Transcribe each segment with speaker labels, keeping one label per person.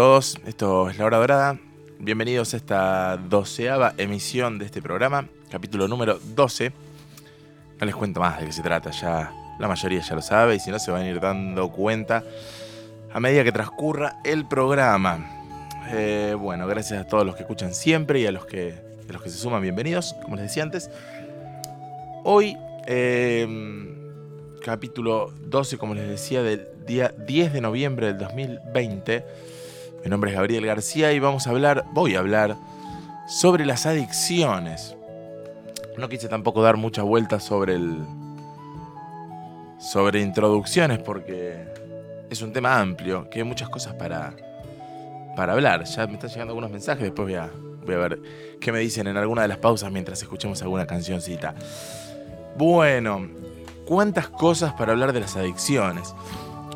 Speaker 1: Todos. Esto es La Hora Dorada. Bienvenidos a esta doceava emisión de este programa, capítulo número 12. No les cuento más de qué se trata, ya la mayoría ya lo sabe y si no se van a ir dando cuenta a medida que transcurra el programa. Eh, bueno, gracias a todos los que escuchan siempre y a los que, los que se suman, bienvenidos, como les decía antes. Hoy, eh, capítulo 12, como les decía, del día 10 de noviembre del 2020. Mi nombre es Gabriel García y vamos a hablar, voy a hablar sobre las adicciones. No quise tampoco dar muchas vueltas sobre el sobre introducciones porque es un tema amplio, que hay muchas cosas para para hablar. Ya me están llegando algunos mensajes, después voy a, voy a ver qué me dicen en alguna de las pausas mientras escuchemos alguna cancioncita. Bueno, cuántas cosas para hablar de las adicciones.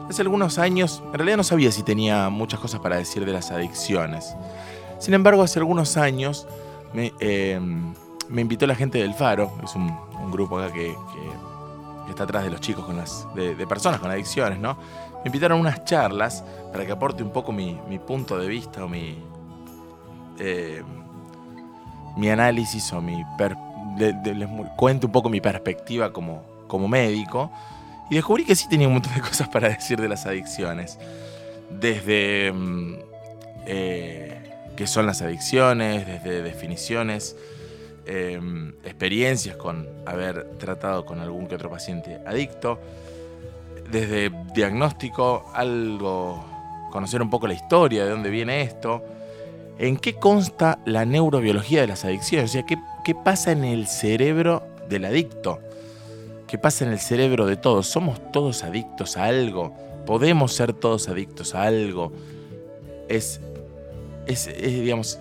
Speaker 1: Hace algunos años, en realidad no sabía si tenía muchas cosas para decir de las adicciones. Sin embargo, hace algunos años me, eh, invitó la gente del Faro, es un, grupo acá que, está atrás de los chicos con las, de, personas con adicciones, ¿no? Me invitaron a unas charlas para que aporte un poco mi, punto de vista o mi, eh, mi análisis o mi... les cuente un poco mi perspectiva como, como médico y descubrí que sí tenía un montón de cosas para decir de las adicciones. Desde mm, eh, qué son las adicciones, desde definiciones, em, experiencias con haber tratado con algún que otro paciente adicto, desde diagnóstico, algo, conocer un poco la historia, de dónde viene esto, en qué consta la neurobiología de las adicciones, o sea, qué, qué pasa en el cerebro del adicto. ¿Qué pasa en el cerebro de todos. ¿Somos todos adictos a algo? ¿Podemos ser todos adictos a algo? Es, es, digamos,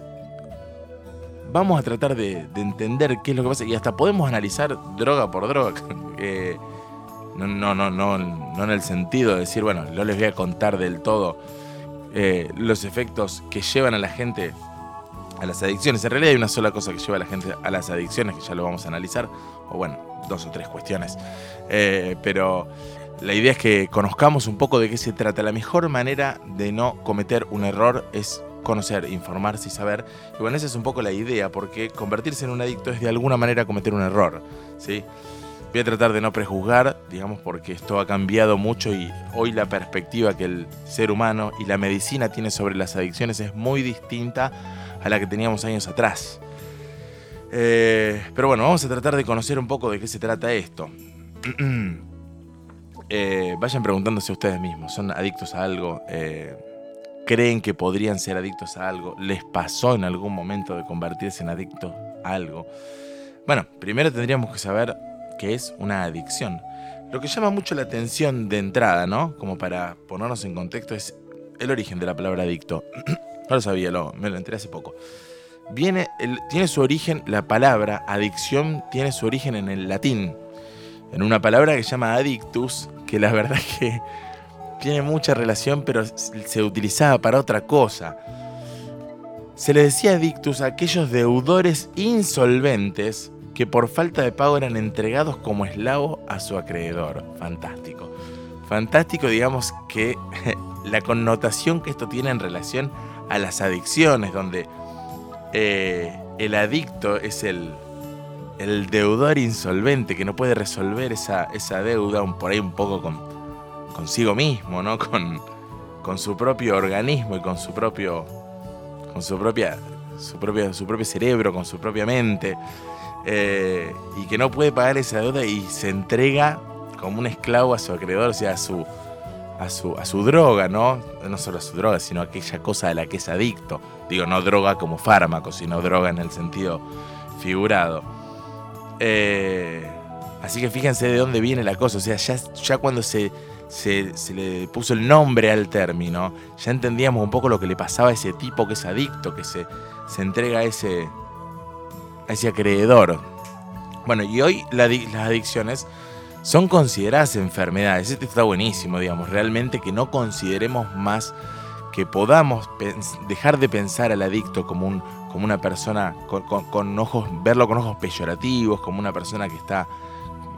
Speaker 1: vamos a tratar de, entender qué es lo que pasa y hasta podemos analizar droga por droga. No, no, no, no, no en el sentido de decir, bueno, no les voy a contar del todo eh, los efectos que llevan a la gente a las adicciones. En realidad hay una sola cosa que lleva a la gente a las adicciones, que ya lo vamos a analizar, o bueno, dos o tres cuestiones. Eh, pero la idea es que conozcamos un poco de qué se trata. La mejor manera de no cometer un error es conocer, informarse y saber. Y bueno, esa es un poco la idea, porque convertirse en un adicto es de alguna manera cometer un error. ¿sí? Voy a tratar de no prejuzgar, digamos, porque esto ha cambiado mucho y hoy la perspectiva que el ser humano y la medicina tiene sobre las adicciones es muy distinta a la que teníamos años atrás. Eh, pero bueno, vamos a tratar de conocer un poco de qué se trata esto. Eh, vayan preguntándose ustedes mismos, ¿son adictos a algo? Eh, ¿Creen que podrían ser adictos a algo? ¿Les pasó en algún momento de convertirse en adictos a algo? Bueno, primero tendríamos que saber qué es una adicción. Lo que llama mucho la atención de entrada, ¿no? Como para ponernos en contexto, es el origen de la palabra adicto. no lo sabía, me lo enteré hace poco viene, tiene su origen, la palabra adicción tiene su origen en el latín, en una palabra que se llama adictus, que la verdad que tiene mucha relación, pero se utilizaba para otra cosa. Se le decía adictus a aquellos deudores insolventes que por falta de pago eran entregados como esclavos a su acreedor. Fantástico. Fantástico, digamos, que la connotación que esto tiene en relación a las adicciones, donde eh, el adicto es el, deudor insolvente que no puede resolver esa, deuda por ahí un poco con, consigo mismo, ¿no? Con, su propio organismo y con su propio cerebro, con su propia mente. Eh, y que no puede pagar esa deuda y se entrega como un esclavo a su acreedor, o sea, a su, a su, a su droga, ¿no? No solo a su droga, sino a aquella cosa a la que es adicto. Digo, no droga como fármaco, sino droga en el sentido figurado. Eh, así que fíjense de dónde viene la cosa. O sea, ya, ya cuando se, se, le puso el nombre al término, ya entendíamos un poco lo que le pasaba a ese tipo que es adicto, que se, se entrega a ese, a ese acreedor. Bueno, y hoy las adicciones son consideradas enfermedades. Esto está buenísimo, digamos, realmente que no consideremos más, que podamos dejar de pensar al adicto como, un, como una persona con, ojos, verlo con ojos peyorativos, como una persona que está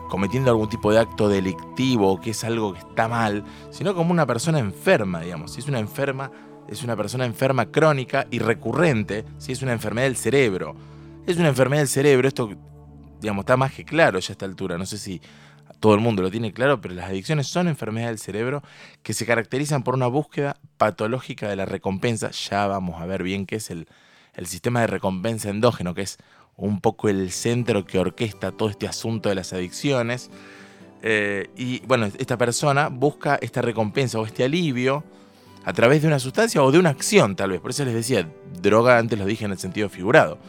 Speaker 1: cometiendo algún tipo de acto delictivo o que es algo que está mal, sino como una persona enferma, digamos. Si es una enferma, es una persona enferma crónica y recurrente, si es una enfermedad del cerebro. Es una enfermedad del cerebro, esto digamos, está más que claro ya a esta altura. No sé si todo el mundo lo tiene claro, pero las adicciones son enfermedades del cerebro que se caracterizan por una búsqueda patológica de la recompensa. Ya vamos a ver bien qué es el, el sistema de recompensa endógeno, que es un poco el centro que orquesta todo este asunto de las adicciones. Eh, y bueno, esta persona busca esta recompensa o este alivio a través de una sustancia o de una acción, tal vez. Por eso les decía, droga antes lo dije en el sentido figurado.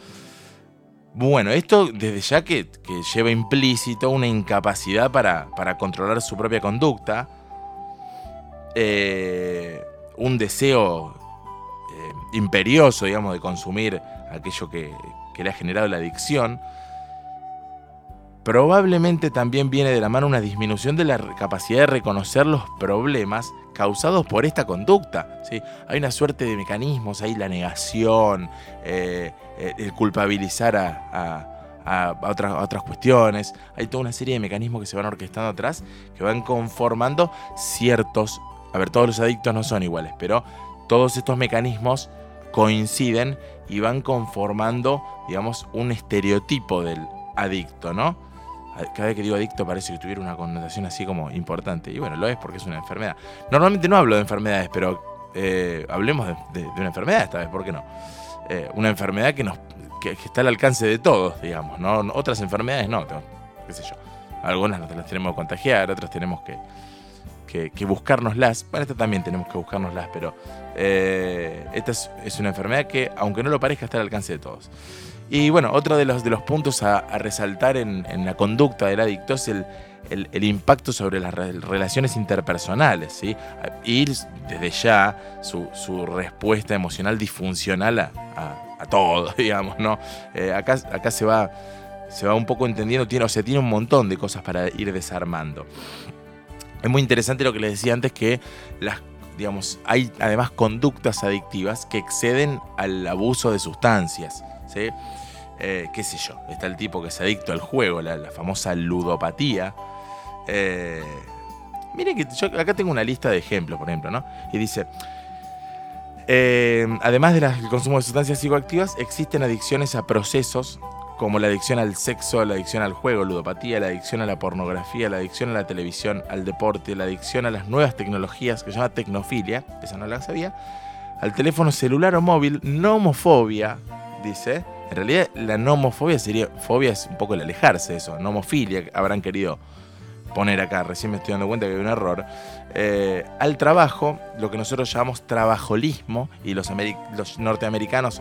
Speaker 1: Bueno, esto desde ya que, lleva implícito una incapacidad para, controlar su propia conducta, eh, un deseo eh, imperioso, digamos, de consumir aquello que, que le ha generado la adicción, probablemente también viene de la mano una disminución de la capacidad de reconocer los problemas causados por esta conducta. ¿sí? Hay una suerte de mecanismos, hay la negación, eh, eh, el culpabilizar a, otras cuestiones, hay toda una serie de mecanismos que se van orquestando atrás, que van conformando ciertos, a ver, todos los adictos no son iguales, pero todos estos mecanismos coinciden y van conformando, digamos, un estereotipo del adicto, ¿no? Cada vez que digo adicto parece que tuviera una connotación así como importante. Y bueno, lo es porque es una enfermedad. Normalmente no hablo de enfermedades, pero eh, hablemos de, una enfermedad esta vez, ¿por qué no? Eh, una enfermedad que, nos, que, está al alcance de todos, digamos, ¿no? Otras enfermedades no, qué sé yo. Algunas las tenemos que contagiar, otras tenemos que, que, que buscárnoslas. Para esta también tenemos que buscárnoslas, pero eh, esta es, una enfermedad que, aunque no lo parezca, está al alcance de todos. Y bueno, otro de los, de los puntos a, resaltar en, la conducta del adicto es el, el, impacto sobre las relaciones interpersonales, ¿sí? Y desde ya su, su respuesta emocional disfuncional a, a, todo, digamos, ¿no? Eh, acá, acá se va, se va un poco entendiendo, tiene, o sea, tiene un montón de cosas para ir desarmando. Es muy interesante lo que les decía antes, que las digamos, hay además conductas adictivas que exceden al abuso de sustancias. Eh, qué sé yo, está el tipo que es adicto al juego, la, famosa ludopatía. Eh, miren que yo acá tengo una lista de ejemplos, por ejemplo, ¿no? Y dice, eh, además del consumo de sustancias psicoactivas, existen adicciones a procesos como la adicción al sexo, la adicción al juego, ludopatía, la adicción a la pornografía, la adicción a la televisión, al deporte, la adicción a las nuevas tecnologías, que se llama tecnofilia, esa no la sabía, al teléfono celular o móvil, nomofobia, dice. En realidad la nomofobia sería, fobia es un poco el alejarse de eso, nomofilia, habrán querido poner acá, recién me estoy dando cuenta que hay un error, eh, al trabajo, lo que nosotros llamamos trabajolismo, y los, norteamericanos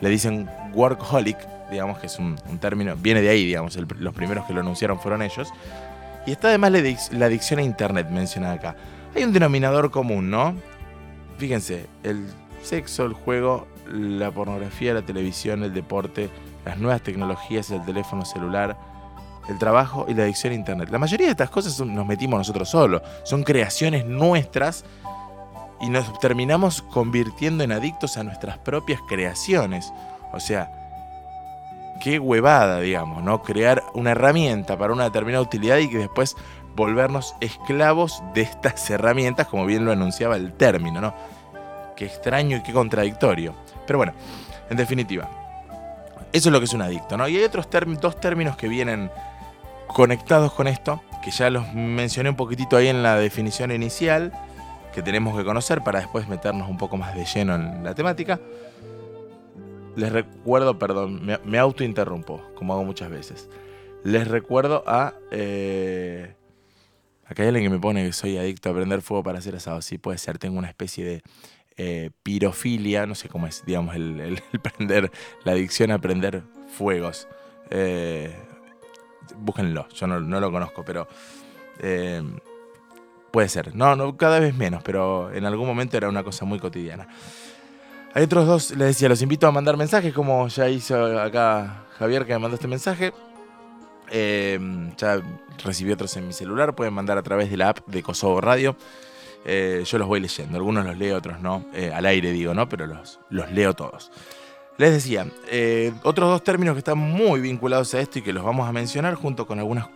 Speaker 1: le dicen workaholic, digamos que es un, término, viene de ahí, digamos, los primeros que lo anunciaron fueron ellos. Y está además la, adicción a Internet mencionada acá. Hay un denominador común, ¿no? Fíjense, el sexo, el juego, la pornografía, la televisión, el deporte, las nuevas tecnologías, el teléfono celular, el trabajo y la adicción a Internet. La mayoría de estas cosas nos metimos nosotros solos, son creaciones nuestras y nos terminamos convirtiendo en adictos a nuestras propias creaciones. O sea, qué huevada, digamos, ¿no? Crear una herramienta para una determinada utilidad y que después volvernos esclavos de estas herramientas, como bien lo anunciaba el término, ¿no? Qué extraño y qué contradictorio. Pero bueno, en definitiva, eso es lo que es un adicto, ¿no? Y hay otros dos términos que vienen conectados con esto, que ya los mencioné un poquitito ahí en la definición inicial, que tenemos que conocer para después meternos un poco más de lleno en la temática. Les recuerdo, perdón, me, autointerrumpo, como hago muchas veces. Les recuerdo a... Eh, acá hay alguien que me pone que soy adicto a prender fuego para hacer asado. Sí, puede ser, tengo una especie de eh, pirofilia, no sé cómo es, digamos, el, prender, la adicción a prender fuegos. Eh, búsquenlo, yo no, lo conozco, pero puede ser. No, no, cada vez menos, pero en algún momento era una cosa muy cotidiana. Hay otros dos, les decía, los invito a mandar mensajes, como ya hizo acá Javier que me mandó este mensaje. Em, ya recibí otros en mi celular, pueden mandar a través de la app de Kosovo Radio. Eh, yo los voy leyendo, algunos los leo, otros no. Eh, al aire digo, ¿no? Pero los, los leo todos. Les decía, eh, otros dos términos que están muy vinculados a esto y que los vamos a mencionar junto con algunas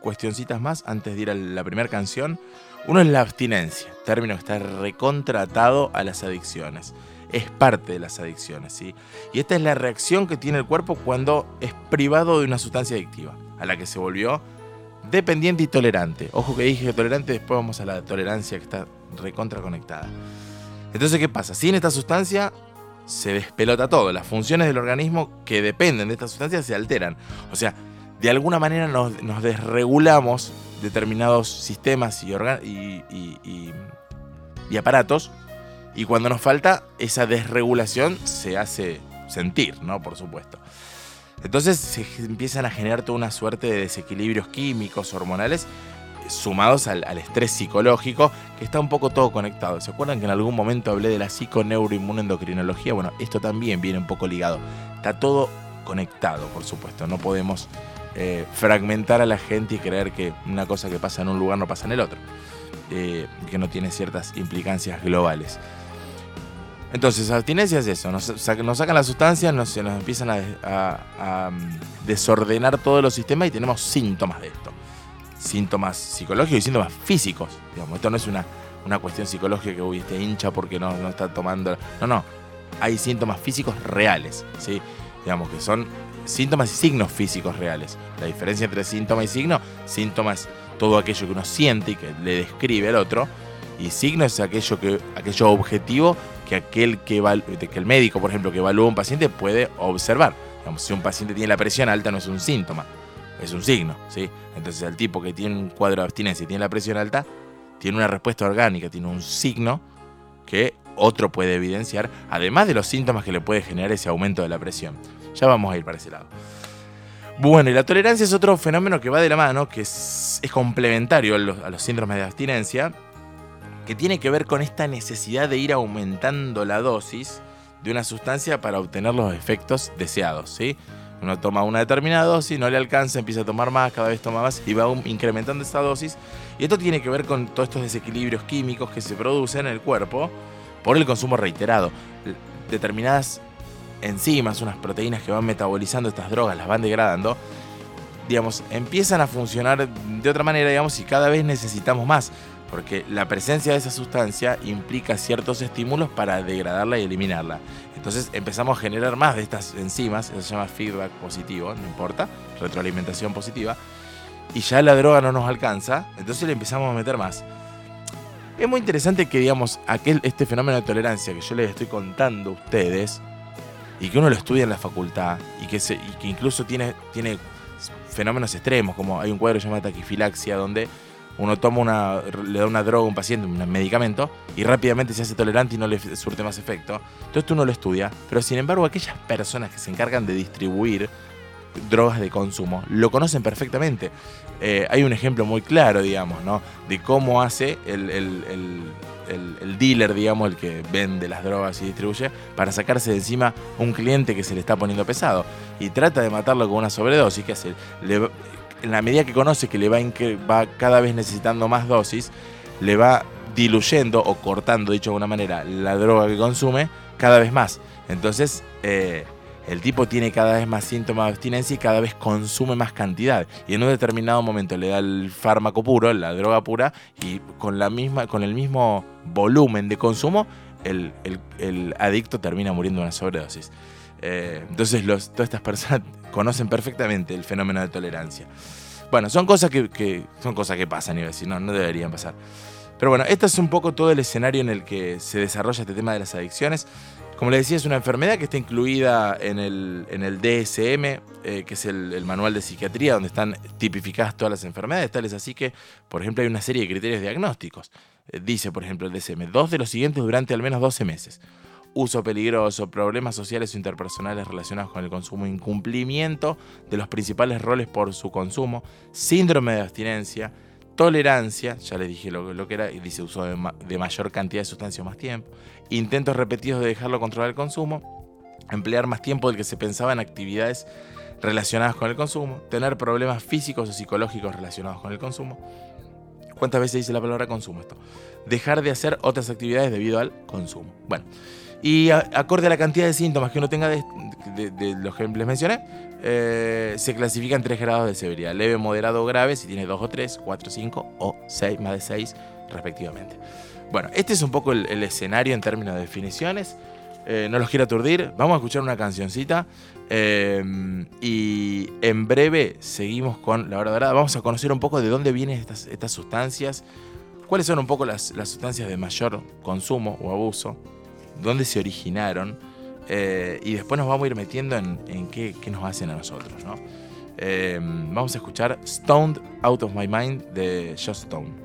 Speaker 1: cuestioncitas más antes de ir a la primera canción. Uno es la abstinencia, término que está recontratado a las adicciones. Es parte de las adicciones, ¿sí? Y esta es la reacción que tiene el cuerpo cuando es privado de una sustancia adictiva, a la que se volvió dependiente y tolerante. Ojo que dije tolerante, después vamos a la tolerancia que está recontraconectada. Entonces, ¿qué pasa? Sin esta sustancia se despelota todo. Las funciones del organismo que dependen de esta sustancia se alteran. O sea, de alguna manera nos, desregulamos determinados sistemas y, y, y, aparatos. Y cuando nos falta, esa desregulación se hace sentir, ¿no? Por supuesto. Entonces se empiezan a generar toda una suerte de desequilibrios químicos, hormonales, sumados al, estrés psicológico, que está un poco todo conectado. ¿Se acuerdan que en algún momento hablé de la psiconeuroinmunendocrinología? Bueno, esto también viene un poco ligado. Está todo conectado, por supuesto. No podemos eh, fragmentar a la gente y creer que una cosa que pasa en un lugar no pasa en el otro. Eh, que no tiene ciertas implicancias globales. Entonces, abstinencia es eso, nos, sacan la sustancia, nos, nos empiezan a, mm, desordenar todos los sistemas y tenemos síntomas de esto. Síntomas psicológicos y síntomas físicos. Digamos, esto no es una, una cuestión psicológica que uy, este hincha porque no, no está tomando. No, no. Hay síntomas físicos reales, ¿sí? Digamos que son síntomas y signos físicos reales. La diferencia entre síntoma y signo, síntoma es todo aquello que uno siente y que le describe al otro, y signo es aquello, que, aquello objetivo que aquel que, que el médico, por ejemplo, que evalúa a un paciente puede observar. Digamos, si un paciente tiene la presión alta no es un síntoma, es un signo, ¿sí? Entonces el tipo que tiene un cuadro de abstinencia y tiene la presión alta, tiene una respuesta orgánica, tiene un signo que otro puede evidenciar, además de los síntomas que le puede generar ese aumento de la presión. Ya vamos a ir para ese lado. Bueno, y la tolerancia es otro fenómeno que va de la mano, que es, complementario a los síndromes de abstinencia, que tiene que ver con esta necesidad de ir aumentando la dosis de una sustancia para obtener los efectos deseados, ¿sí? Uno toma una determinada dosis, no le alcanza, empieza a tomar más, cada vez toma más y va incrementando esa dosis. Y esto tiene que ver con todos estos desequilibrios químicos que se producen en el cuerpo por el consumo reiterado. Determinadas enzimas, unas proteínas que van metabolizando estas drogas, las van degradando, digamos, empiezan a funcionar de otra manera, digamos, y cada vez necesitamos más porque la presencia de esa sustancia implica ciertos estímulos para degradarla y eliminarla. Entonces empezamos a generar más de estas enzimas, eso se llama feedback positivo, no importa, retroalimentación positiva, y ya la droga no nos alcanza, entonces le empezamos a meter más. Es muy interesante que, digamos, aquel, este fenómeno de tolerancia que yo les estoy contando a ustedes, y que uno lo estudia en la facultad, y que, y que incluso tiene, tiene fenómenos extremos, como hay un cuadro llamado taquifilaxia, donde uno toma una, le da una droga a un paciente, un medicamento, y rápidamente se hace tolerante y no le surte más efecto. Entonces tú no lo estudia, pero sin embargo aquellas personas que se encargan de distribuir drogas de consumo lo conocen perfectamente. Eh, hay un ejemplo muy claro, digamos, ¿no? De cómo hace el, el, dealer, digamos, el que vende las drogas y distribuye, para sacarse de encima un cliente que se le está poniendo pesado. Y trata de matarlo con una sobredosis. que hace? Le, en la medida que conoce que le va, va cada vez necesitando más dosis, le va diluyendo o cortando, dicho de alguna manera, la droga que consume cada vez más. Entonces, eh, el tipo tiene cada vez más síntomas de abstinencia y cada vez consume más cantidad. Y en un determinado momento le da el fármaco puro, la droga pura, y con, la misma, con el mismo volumen de consumo, el, adicto termina muriendo de una sobredosis. Eh, entonces, todas estas personas conocen perfectamente el fenómeno de tolerancia. Bueno, son cosas que, son cosas que pasan, y decir, no, no deberían pasar. Pero bueno, este es un poco todo el escenario en el que se desarrolla este tema de las adicciones. Como les decía, es una enfermedad que está incluida en el, en el DSM, eh, que es el, manual de psiquiatría, donde están tipificadas todas las enfermedades, tales así que, por ejemplo, hay una serie de criterios diagnósticos. Eh, dice, por ejemplo, el DSM, dos de los siguientes durante al menos 12 meses uso peligroso, problemas sociales o interpersonales relacionados con el consumo, incumplimiento de los principales roles por su consumo, síndrome de abstinencia, tolerancia, ya les dije lo, que era, y dice uso de, mayor cantidad de sustancias más tiempo, intentos repetidos de dejarlo controlar el consumo, emplear más tiempo del que se pensaba en actividades relacionadas con el consumo, tener problemas físicos o psicológicos relacionados con el consumo,
Speaker 2: ¿Cuántas veces dice la palabra consumo esto? Dejar de hacer otras actividades debido al consumo. Bueno, y acorde a la cantidad de síntomas que uno tenga de, los que les mencioné, eh, se clasifican tres grados de severidad: leve, moderado o grave, si tiene dos o tres, cuatro, cinco o seis, más de seis, respectivamente. Bueno, este es un poco el, escenario en términos de definiciones. Eh, no los quiero aturdir, vamos a escuchar una cancioncita eh, y en breve seguimos con la hora dorada. Vamos a conocer un poco de dónde vienen estas, estas sustancias, cuáles son un poco las, las sustancias de mayor consumo o abuso dónde se originaron, eh, y después nos vamos a ir metiendo en, qué, nos hacen a nosotros. Eh, vamos a escuchar Stoned Out of My Mind de Just Stone.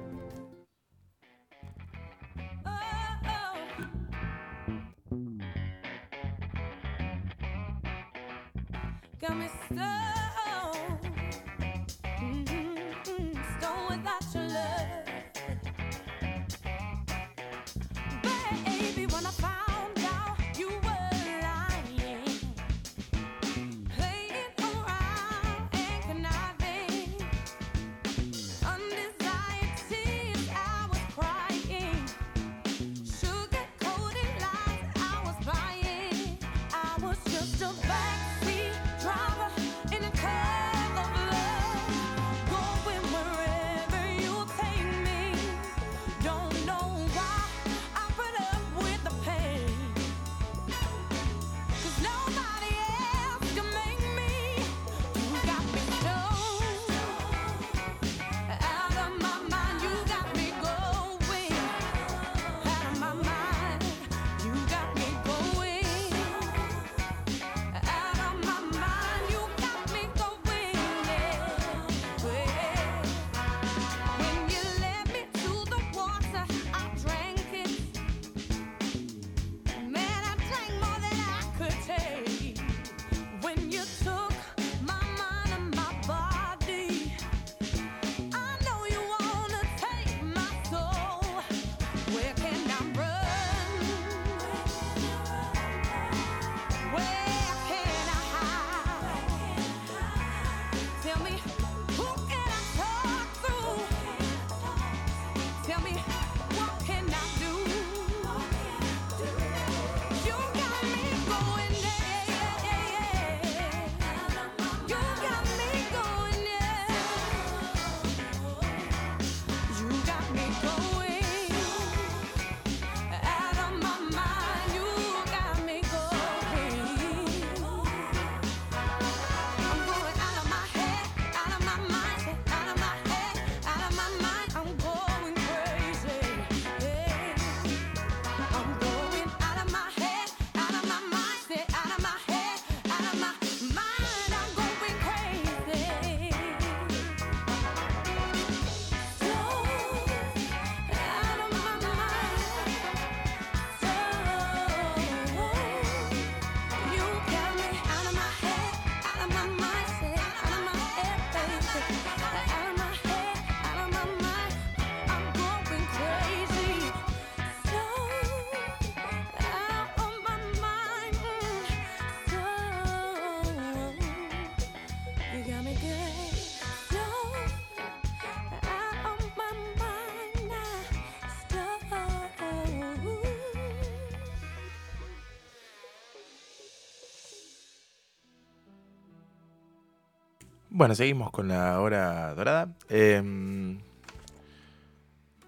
Speaker 2: Bueno, seguimos con la hora dorada. Em,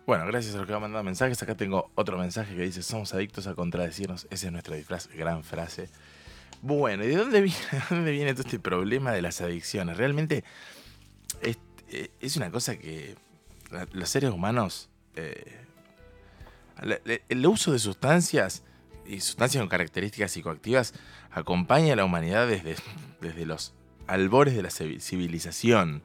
Speaker 2: bueno, gracias a los que han mandado mensajes. Acá tengo otro mensaje que dice: Somos adictos a contradecirnos. Ese es nuestro disfraz. Gran frase. Bueno, ¿y de dónde viene, todo este problema de las adicciones? Realmente es, eh, una cosa que los seres humanos. Eh, el uso de sustancias y sustancias con características psicoactivas acompaña a la humanidad desde, desde los albores de la civilización.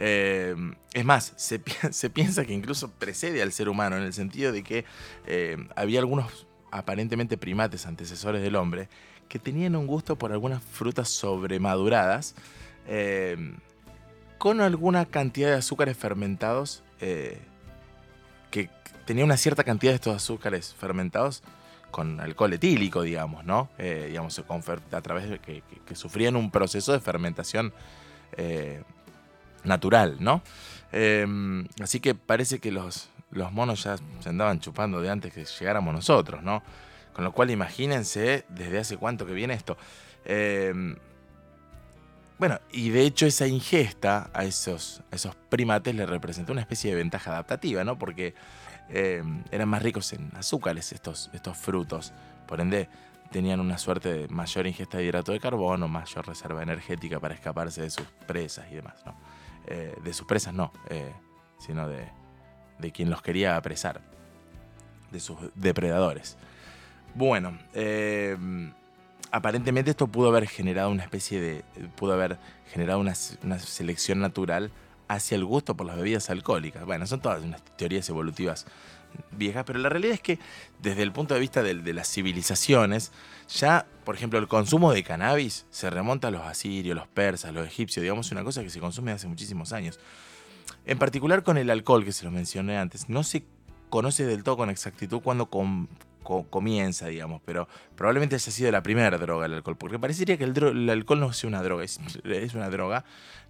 Speaker 2: Eh, es más, se, piensa que incluso precede al ser humano en el sentido de que eh, había algunos aparentemente primates antecesores del hombre que tenían un gusto por algunas frutas sobremaduradas eh, con alguna cantidad de azúcares fermentados que tenía una cierta cantidad de estos azúcares fermentados con alcohol etílico, digamos, ¿no? Eh, digamos, a través de que, sufrían un proceso de fermentación eh, natural, ¿no?
Speaker 1: Em, así que parece que los, los monos ya se andaban chupando de antes que llegáramos nosotros, ¿no? Con lo cual imagínense desde hace cuánto que viene esto. Em, bueno, y de hecho esa ingesta a esos, esos primates le representó una especie de ventaja adaptativa, ¿no? Porque em, eran más ricos en azúcares estos, estos frutos. Por ende, tenían una suerte de mayor ingesta de hidrato de carbono, mayor reserva energética para escaparse de sus presas y demás, ¿no? Eh, de sus presas no, eh, sino de, de, quien los quería apresar, de sus depredadores. Bueno, eh, aparentemente esto pudo haber generado una especie de, pudo haber generado una, una, selección natural hacia el gusto por las bebidas alcohólicas. Bueno, son todas unas teorías evolutivas viejas, pero la realidad es que desde el punto de vista de, de, las civilizaciones, ya, por ejemplo, el consumo de cannabis se remonta a los asirios, los persas, los egipcios, digamos, una cosa que se consume hace muchísimos años. En particular con el alcohol, que se lo mencioné antes, no se conoce del todo con exactitud cuándo com co comienza, digamos, pero probablemente haya sido la primera droga el alcohol, porque parecería que el, el alcohol no es una droga, es, es una droga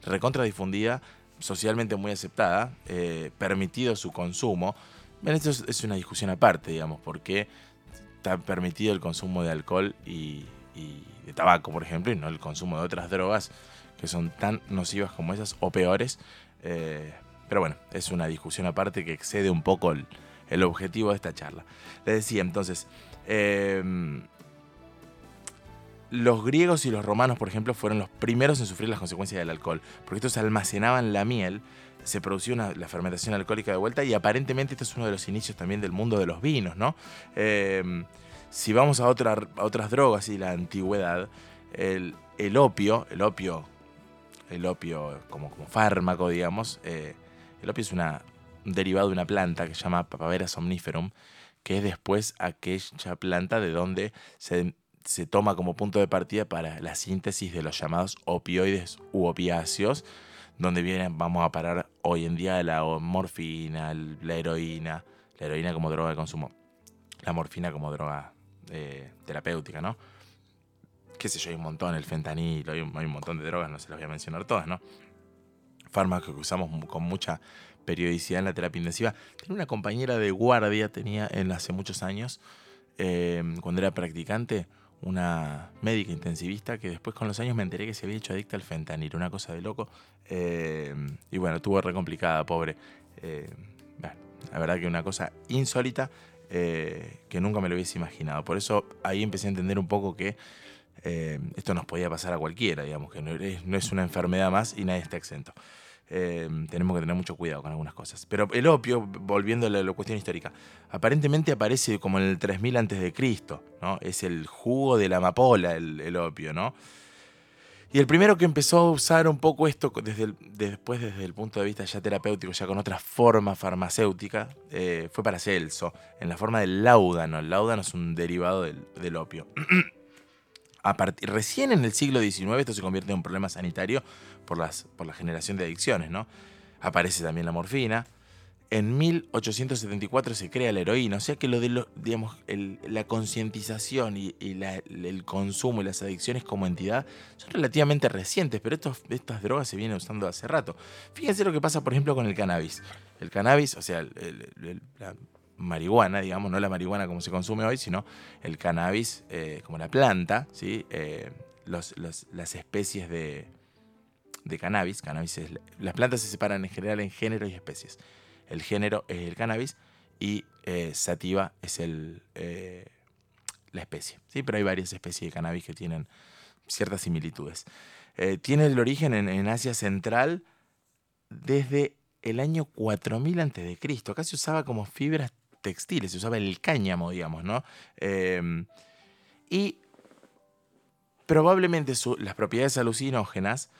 Speaker 1: recontra difundida, socialmente muy aceptada, eh, permitido su consumo, Bien, esto es, una discusión aparte, digamos, porque está permitido el consumo de alcohol y, de tabaco, por ejemplo, y no el consumo de otras drogas que son tan nocivas como esas o peores. Eh, pero bueno, es una discusión aparte que excede un poco el, objetivo de esta charla. Les decía entonces, eh, los griegos y los romanos, por ejemplo, fueron los primeros en sufrir las consecuencias del alcohol, porque estos almacenaban la miel se produció una, la fermentación alcohólica de vuelta y aparentemente este es uno de los inicios también del mundo de los vinos, ¿no? Eh, si vamos a, otra, a, otras drogas y la antigüedad, el, opio, el opio, el opio como, como fármaco, digamos, eh, el opio es una, un derivado de una planta que se llama Papaver somniferum, que es después aquella planta de donde se, se toma como punto de partida para la síntesis de los llamados opioides u opiáceos, donde vienen, vamos a parar hoy en día la morfina, la heroína, la heroína como droga de consumo, la morfina como droga eh, terapéutica, ¿no? Qué sé yo, hay un montón, el fentanilo, hay un, montón de drogas, no se las voy a mencionar todas, ¿no? Fármacos que usamos con mucha periodicidad en la terapia intensiva. Tenía una compañera de guardia, tenía en hace muchos años, eh, cuando era practicante, una médica intensivista que después con los años me enteré que se había hecho adicta al fentanil, una cosa de loco. Eh, y bueno, estuvo re complicada, pobre. Eh, la verdad que una cosa insólita eh, que nunca me lo hubiese imaginado. Por eso ahí empecé a entender un poco que esto nos podía pasar a cualquiera, digamos, que no es, no es una enfermedad más y nadie está exento. Eh, tenemos que tener mucho cuidado con algunas cosas. Pero el opio, volviendo a la, cuestión histórica, aparentemente aparece como en el 3000 antes de Cristo, ¿no? Es el jugo de la amapola, el, opio, ¿no? Y el primero que empezó a usar un poco esto desde después desde el punto de vista ya terapéutico, ya con otra forma farmacéutica, eh, fue Paracelso, en la forma del láudano. El láudano es un derivado del opio. A partir, recién en el siglo XIX esto se convierte en un problema sanitario por, las, por la generación de adicciones, ¿no? Aparece también la morfina. En 1874 se crea la heroína, o sea que lo de digamos, la concientización y, el consumo y las adicciones como entidad son relativamente recientes, pero estas drogas se vienen usando hace rato. Fíjense lo que pasa, por ejemplo, con el cannabis. El cannabis, o sea, la marihuana, digamos, no la marihuana como se consume hoy, sino el cannabis eh, como la planta, ¿sí? Eh, las especies de, de cannabis, cannabis las plantas se separan en general en género y especies. El género es el cannabis y eh, sativa es el, la especie. ¿sí? Pero hay varias especies de cannabis que tienen ciertas similitudes. Tiene el origen en, en, Asia Central desde el año 4000 a.C. Acá se usaba como fibras textiles, se usaba el cáñamo, digamos, ¿no? Eh, y probablemente las propiedades alucinógenas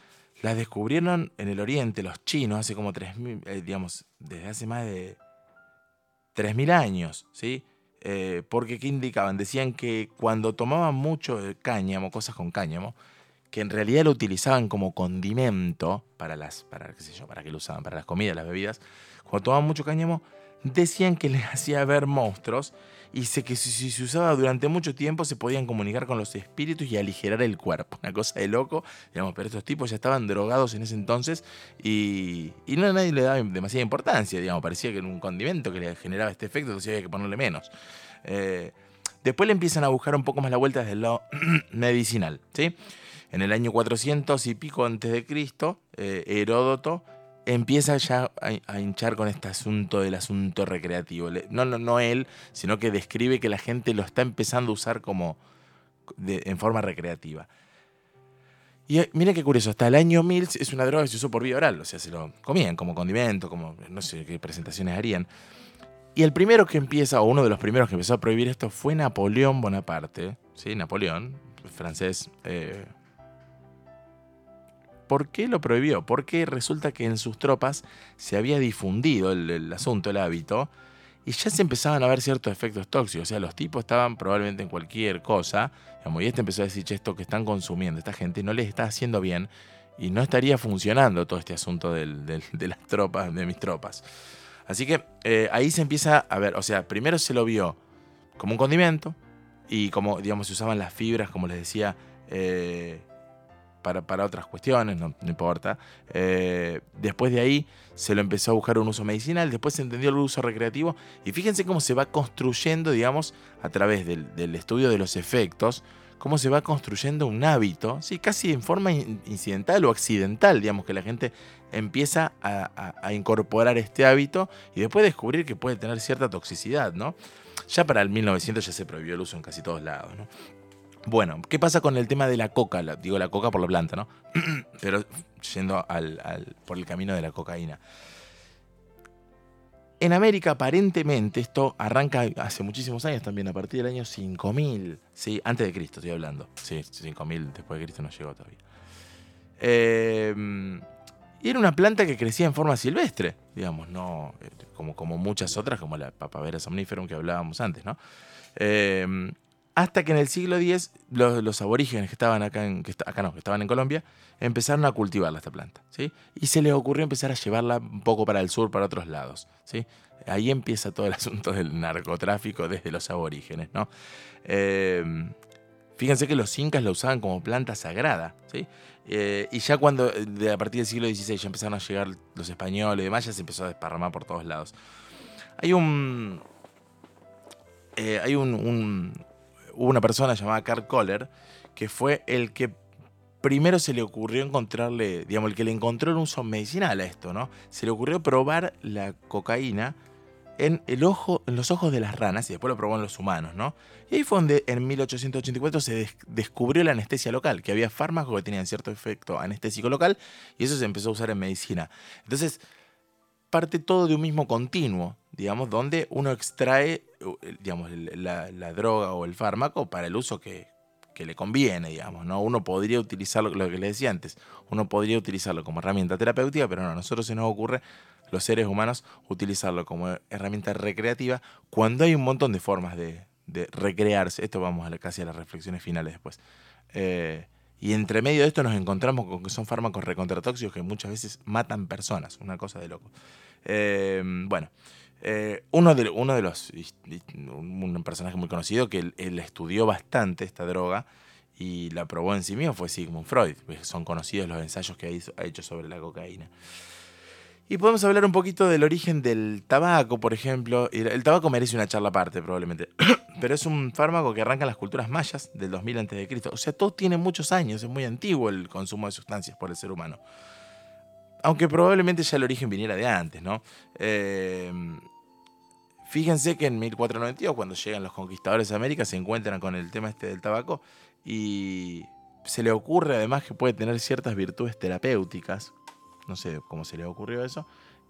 Speaker 1: las descubrieron en el Oriente los chinos hace como 3.000, eh, digamos, desde hace más de 3.000 años, ¿sí? Eh, porque ¿qué indicaban? Decían que cuando tomaban mucho cáñamo, cosas con cáñamo, que en realidad lo utilizaban como condimento para las, para, qué sé yo, para que lo usaban, para las comidas, las bebidas, cuando tomaban mucho cáñamo, decían que les hacía ver monstruos y sé que si, se usaba durante mucho tiempo se podían comunicar con los espíritus y aligerar el cuerpo. Una cosa de loco, digamos, pero estos tipos ya estaban drogados en ese entonces y, y no nadie le daba demasiada importancia, digamos, parecía que era un condimento que le generaba este efecto, entonces había que ponerle menos. Eh, después le empiezan a buscar un poco más la vuelta desde el lado medicinal, ¿sí? En el año 400 y pico antes de Cristo, eh, Heródoto empieza ya a, hinchar con este asunto del asunto recreativo. No, no, no él, sino que describe que la gente lo está empezando a usar como en forma recreativa. Y eh, miren qué curioso, hasta el año 1000 es una droga que se usó por vía oral, o sea, se lo comían como condimento, como no sé qué presentaciones harían. Y el primero que empieza, o uno de los primeros que empezó a prohibir esto fue Napoleón Bonaparte, ¿sí? Napoleón, francés, eh, ¿Por qué lo prohibió? Porque resulta que en sus tropas se había difundido el, asunto, el hábito, y ya se empezaban a ver ciertos efectos tóxicos. O sea, los tipos estaban probablemente en cualquier cosa, y este empezó a decir, che, esto que están consumiendo esta gente no les está haciendo bien, y no estaría funcionando todo este asunto de las tropas, de mis tropas. Así que eh, ahí se empieza a ver, o sea, primero se lo vio como un condimento, y como, digamos, se usaban las fibras, como les decía, eh, para, otras cuestiones, no, importa. Eh, después de ahí se lo empezó a buscar un uso medicinal, después se entendió el uso recreativo y fíjense cómo se va construyendo, digamos, a través del, estudio de los efectos, cómo se va construyendo un hábito, ¿sí? casi en forma incidental o accidental, digamos, que la gente empieza a, a, incorporar este hábito y después descubrir que puede tener cierta toxicidad, ¿no? Ya para el 1900 ya se prohibió el uso en casi todos lados, ¿no? Bueno, ¿qué pasa con el tema de la coca? digo la coca por la planta, ¿no? Pero yendo por el camino de la cocaína. En América, aparentemente, esto arranca hace muchísimos años también, a partir del año 5000, ¿sí? Antes de Cristo estoy hablando. Sí, 5000, después de Cristo no llegó todavía. Y era una planta que crecía en forma silvestre, digamos, no eh, como, como muchas otras, como la papavera somniferum que hablábamos antes, ¿no? Eh, hasta que en el siglo X los, aborígenes que estaban acá, en, acá no, que estaban en Colombia, empezaron a cultivarla esta planta. ¿sí? Y se les ocurrió empezar a llevarla un poco para el sur, para otros lados. ¿sí? Ahí empieza todo el asunto del narcotráfico desde los aborígenes. ¿no? Em, fíjense que los incas la usaban como planta sagrada. ¿sí? Eh, y ya cuando, a partir del siglo XVI, ya empezaron a llegar los españoles y demás, ya se empezó a desparramar por todos lados. Hay un... Eh, hay un, hubo una persona llamada Carl Kohler que fue el que primero se le ocurrió encontrarle, digamos, el que le encontró un uso medicinal a esto, ¿no? Se le ocurrió probar la cocaína en, el ojo, en los ojos de las ranas y después lo probó en los humanos, ¿no? Y ahí fue donde en 1884 se descubrió la anestesia local, que había fármacos que tenían cierto efecto anestésico local y eso se empezó a usar en medicina. Entonces, parte todo de un mismo continuo, digamos, donde uno extrae digamos, la, droga o el fármaco para el uso que, le conviene, digamos, ¿no? Uno podría utilizarlo, lo que le decía antes, uno podría utilizarlo como herramienta terapéutica, pero no, a nosotros se nos ocurre, los seres humanos, utilizarlo como herramienta recreativa cuando hay un montón de formas de, recrearse. Esto vamos a casi a las reflexiones finales después. Eh, y entre medio de esto nos encontramos con que son fármacos recontratóxicos que muchas veces matan personas, una cosa de loco. Eh, bueno, eh, uno, de, los, un personaje muy conocido que él, estudió bastante esta droga y la probó en sí mismo fue Sigmund Freud. Son conocidos los ensayos que ha hecho sobre la cocaína. Y podemos hablar un poquito del origen del tabaco, por ejemplo. El tabaco merece una charla aparte, probablemente. Pero es un fármaco que arranca en las culturas mayas del 2000 a.C. O sea, todo tiene muchos años, es muy antiguo el consumo de sustancias por el ser humano. Aunque probablemente ya el origen viniera de antes, ¿no? Eh, fíjense que en 1492, cuando llegan los conquistadores de América, se encuentran con el tema este del tabaco y se le ocurre además que puede tener ciertas virtudes terapéuticas. No sé cómo se le ocurrió eso.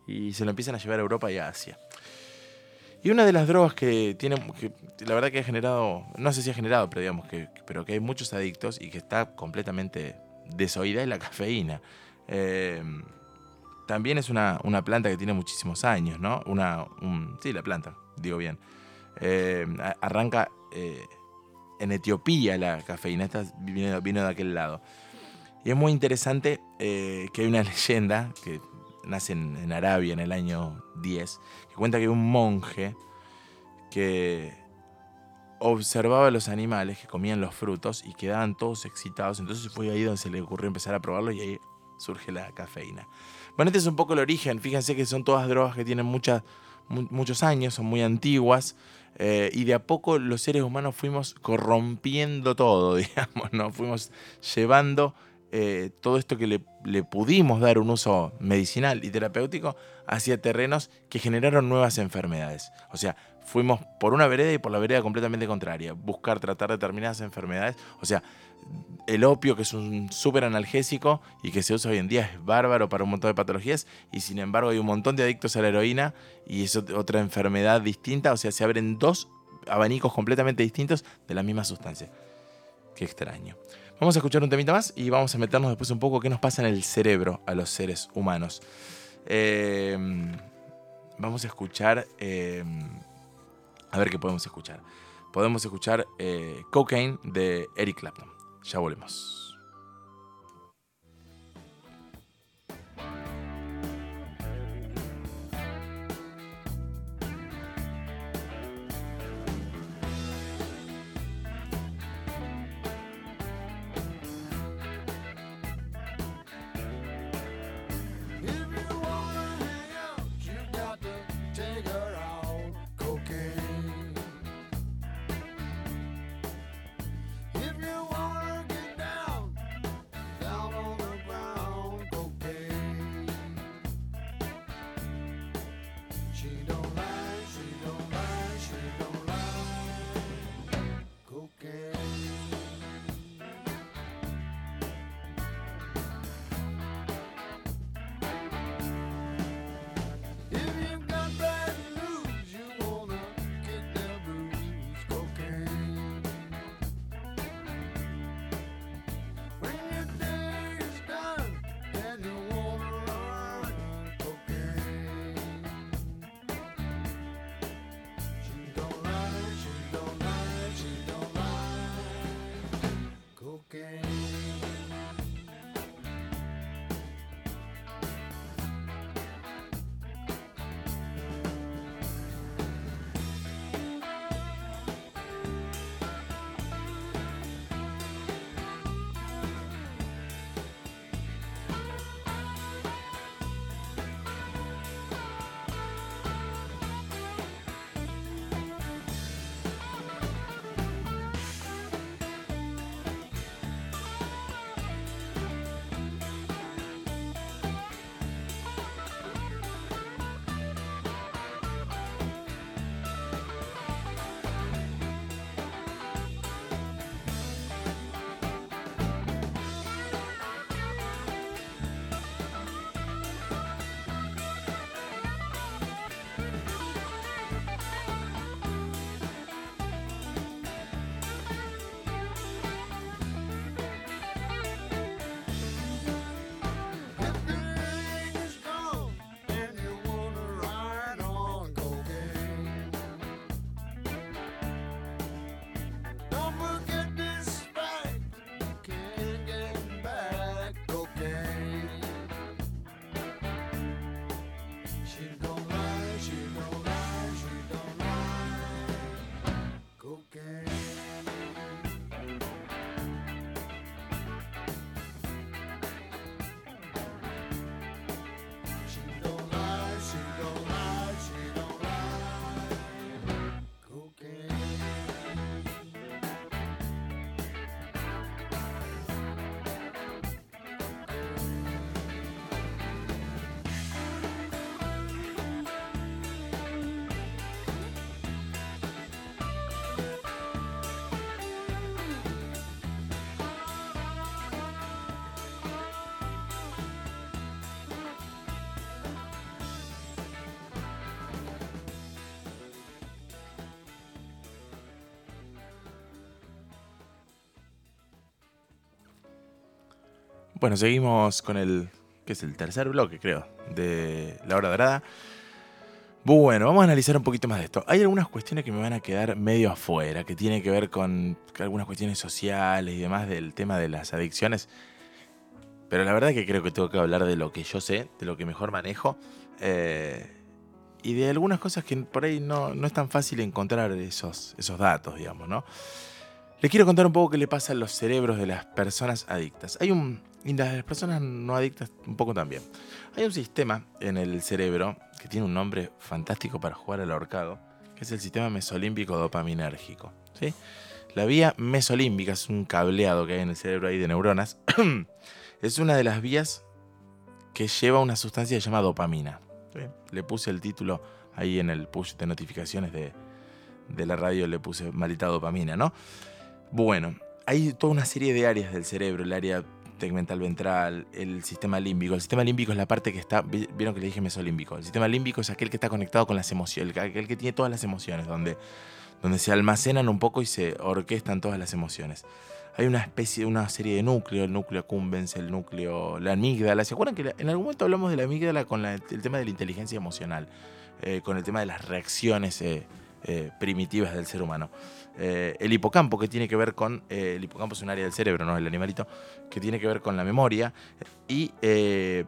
Speaker 1: Y se lo empiezan a llevar a Europa y a Asia. Y una de las drogas que tiene, que la verdad que ha generado, no sé si ha generado, pero digamos que, pero que hay muchos adictos y que está completamente desoída es la cafeína. Eh, también es una, planta que tiene muchísimos años, ¿no? Una, sí, la planta, digo bien. Eh, arranca eh, en Etiopía la cafeína, esta vino, de aquel lado. Y es muy interesante eh, que hay una leyenda que nace en, Arabia en el año 10, que cuenta que un monje que observaba a los animales que comían los frutos y quedaban todos excitados. Entonces fue ahí donde se le ocurrió empezar a probarlo y ahí surge la cafeína. Bueno, este es un poco el origen. Fíjense que son todas drogas que tienen muchas, muchos años, son muy antiguas. Eh, y de a poco los seres humanos fuimos corrompiendo todo, digamos, ¿no? Fuimos llevando eh, todo esto que le, le, pudimos dar un uso medicinal y terapéutico hacia terrenos que generaron nuevas enfermedades. O sea, fuimos por una vereda y por la vereda completamente contraria. Buscar tratar determinadas enfermedades. O sea, el opio, que es un súper analgésico y que se usa hoy en día, es bárbaro para un montón de patologías. Y sin embargo, hay un montón de adictos a la heroína y es otra enfermedad distinta. O sea, se abren dos abanicos completamente distintos de la misma sustancia. Qué extraño. Vamos a escuchar un temita más y vamos a meternos después un poco qué nos pasa en el cerebro a los seres humanos. Eh, vamos a escuchar. Eh, a ver qué podemos escuchar. Podemos escuchar eh, Cocaine de Eric Clapton. Ya volvemos. Thank you. Bueno, seguimos con el, que es el tercer bloque, creo, de La Hora Dorada. Bueno, vamos a analizar un poquito más de esto. Hay algunas cuestiones que me van a quedar medio afuera, que tienen que ver con algunas cuestiones sociales y demás del tema de las adicciones. Pero la verdad que creo que tengo que hablar de lo que yo sé, de lo que mejor manejo. Eh, y de algunas cosas que por ahí no, no es tan fácil encontrar esos, esos datos, digamos, ¿no? Les quiero contar un poco qué le pasa a los cerebros de las personas adictas. Hay un. Y las personas no adictas un poco también. Hay un sistema en el cerebro que tiene un nombre fantástico para jugar al ahorcado, que es el sistema mesolímbico dopaminérgico. ¿sí? La vía mesolímbica es un cableado que hay en el cerebro ahí de neuronas. es una de las vías que lleva una sustancia que se llama dopamina. Le puse el título ahí en el push de notificaciones de, de la radio, le puse maldita dopamina, ¿no? Bueno, hay toda una serie de áreas del cerebro, el área tegmental ventral, el sistema límbico. El sistema límbico es la parte que está, vieron que le dije mesolímbico. El sistema límbico es aquel que está conectado con las emociones, aquel que tiene todas las emociones, donde, donde se almacenan un poco y se orquestan todas las emociones. Hay una especie, una serie de núcleos, el núcleo accumbens, el núcleo, la amígdala. ¿Se acuerdan que en algún momento hablamos de la amígdala con el tema de la inteligencia emocional? Eh, con el tema de las reacciones eh, eh, primitivas del ser humano. Eh, el hipocampo, que tiene que ver con. Eh, el hipocampo es un área del cerebro, ¿no? El animalito, que tiene que ver con la memoria. Y eh,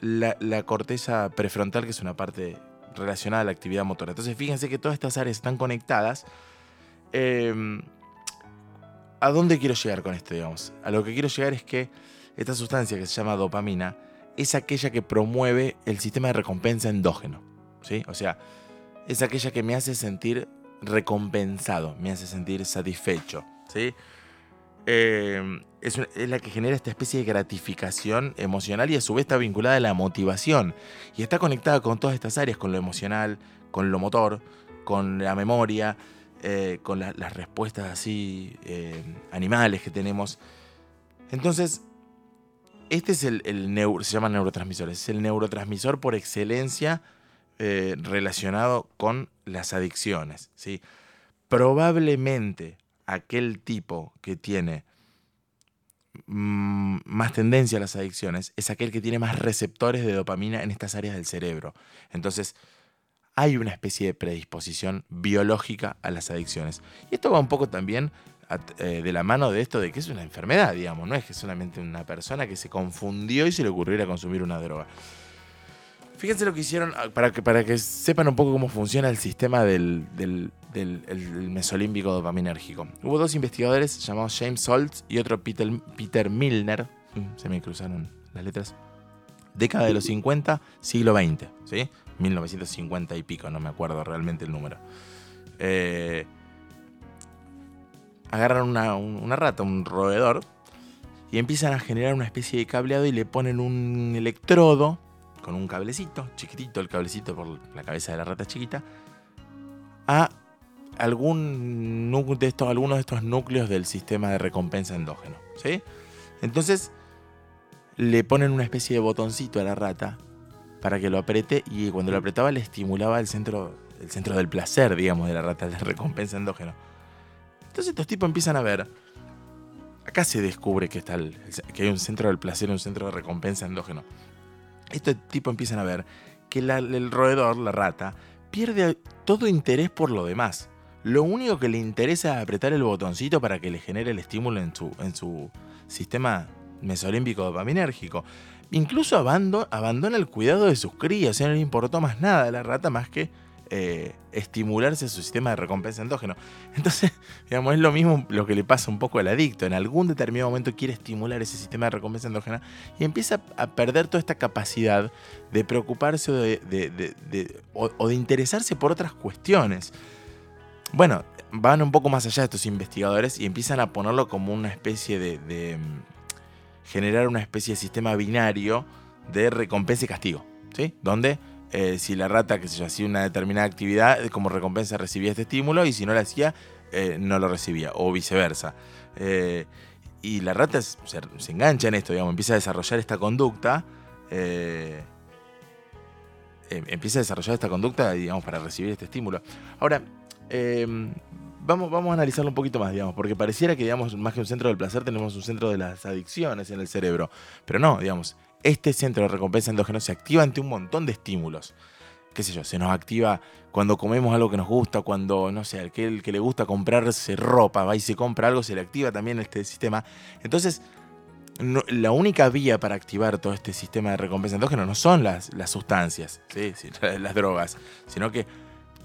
Speaker 1: la, corteza prefrontal, que es una parte relacionada a la actividad motora. Entonces, fíjense que todas estas áreas están conectadas. Em, ¿A dónde quiero llegar con esto, digamos? A lo que quiero llegar es que esta sustancia que se llama dopamina es aquella que promueve el sistema de recompensa endógeno. ¿sí? O sea, es aquella que me hace sentir recompensado, me hace sentir satisfecho. ¿sí? Em, es, la que genera esta especie de gratificación emocional y a su vez está vinculada a la motivación. Y está conectada con todas estas áreas, con lo emocional, con lo motor, con la memoria, eh, con las respuestas así em, animales que tenemos. Entonces, este es el, se llama neurotransmisores, es el neurotransmisor por excelencia eh, relacionado con las adicciones. ¿sí? Probablemente aquel tipo que tiene mm, más tendencia a las adicciones es aquel que tiene más receptores de dopamina en estas áreas del cerebro. Entonces, hay una especie de predisposición biológica a las adicciones. Y esto va un poco también eh, de la mano de esto de que es una enfermedad, digamos, no es que solamente una persona que se confundió y se le ocurrió ir a consumir una droga. Fíjense lo que hicieron ah, para que, para que sepan un poco cómo funciona el sistema del, del, mesolímbico dopaminérgico. Hubo dos investigadores llamados James Saltz y otro Peter, Peter Milner. Mm, se me cruzaron las letras. Década de los 50, siglo XX, ¿sí? 1950 y pico, no me acuerdo realmente el número. Eh, agarran una, una rata, un roedor, y empiezan a generar una especie de cableado y le ponen un electrodo con un cablecito, chiquitito el cablecito por la cabeza de la rata chiquita, a algún de estos, algunos de estos núcleos del sistema de recompensa endógeno. ¿sí? Entonces le ponen una especie de botoncito a la rata para que lo apriete y cuando lo apretaba le estimulaba el centro, el centro del placer, digamos, de la rata, de recompensa endógeno. Entonces estos tipos empiezan a ver, acá se descubre que, está que hay un centro del placer un centro de recompensa endógeno este tipo empiezan a ver que el roedor, la rata, pierde todo interés por lo demás. Lo único que le interesa es apretar el botoncito para que le genere el estímulo en su, en su sistema mesolímbico dopaminérgico. Incluso abandona el cuidado de sus crías, o sea, no le importó más nada a la rata más que eh, estimularse su sistema de recompensa endógeno. Entonces, digamos, es lo mismo lo que le pasa un poco al adicto. En algún determinado momento quiere estimular ese sistema de recompensa endógena y empieza a perder toda esta capacidad de preocuparse o de, interesarse por otras cuestiones. Bueno, van un poco más allá de estos investigadores y empiezan a ponerlo como una especie de, mm, generar una especie de sistema binario de recompensa y castigo, ¿sí? Donde eh, si la rata, que se hacía una determinada actividad, como recompensa recibía este estímulo y si no la hacía, eh, no lo recibía, o viceversa. Eh, y la rata se, engancha en esto, digamos, empieza a desarrollar esta conducta. Em, empieza a desarrollar esta conducta, digamos, para recibir este estímulo. Ahora, em, vamos, vamos a analizarlo un poquito más, digamos, porque pareciera que, digamos, más que un centro del placer, tenemos un centro de las adicciones en el cerebro. Pero no, digamos, este centro de recompensa endógeno se activa ante un montón de estímulos. Qué sé yo, se nos activa cuando comemos algo que nos gusta, cuando, no sé, aquel que le gusta comprarse ropa, va y se compra algo, se le activa también este sistema. Entonces, la única vía para activar todo este sistema de recompensa endógeno no son las, las sustancias, ¿sí? las drogas, sino que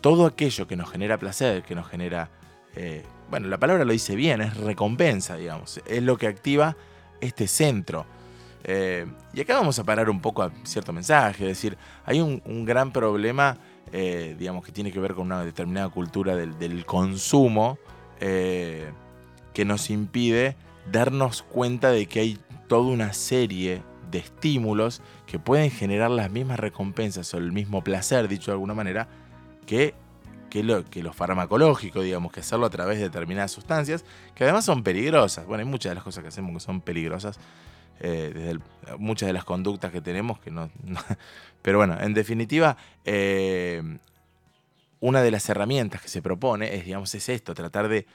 Speaker 1: todo aquello que nos genera placer, que nos genera, eh, bueno, la palabra lo dice bien, es recompensa, digamos, es lo que activa este centro. Eh, y acá vamos a parar un poco a cierto mensaje, es decir, hay un, gran problema, eh, digamos, que tiene que ver con una determinada cultura del, consumo que nos impide darnos cuenta de que hay toda una serie de estímulos que pueden generar las mismas recompensas o el mismo placer, dicho de alguna manera, que, que, lo, que lo farmacológico, digamos, que hacerlo a través de determinadas sustancias, que además son peligrosas. Bueno, hay muchas de las cosas que hacemos que son peligrosas, eh, desde muchas de las conductas que tenemos que no... pero bueno, en definitiva, eh, una de las herramientas que se propone es, digamos, es esto, tratar de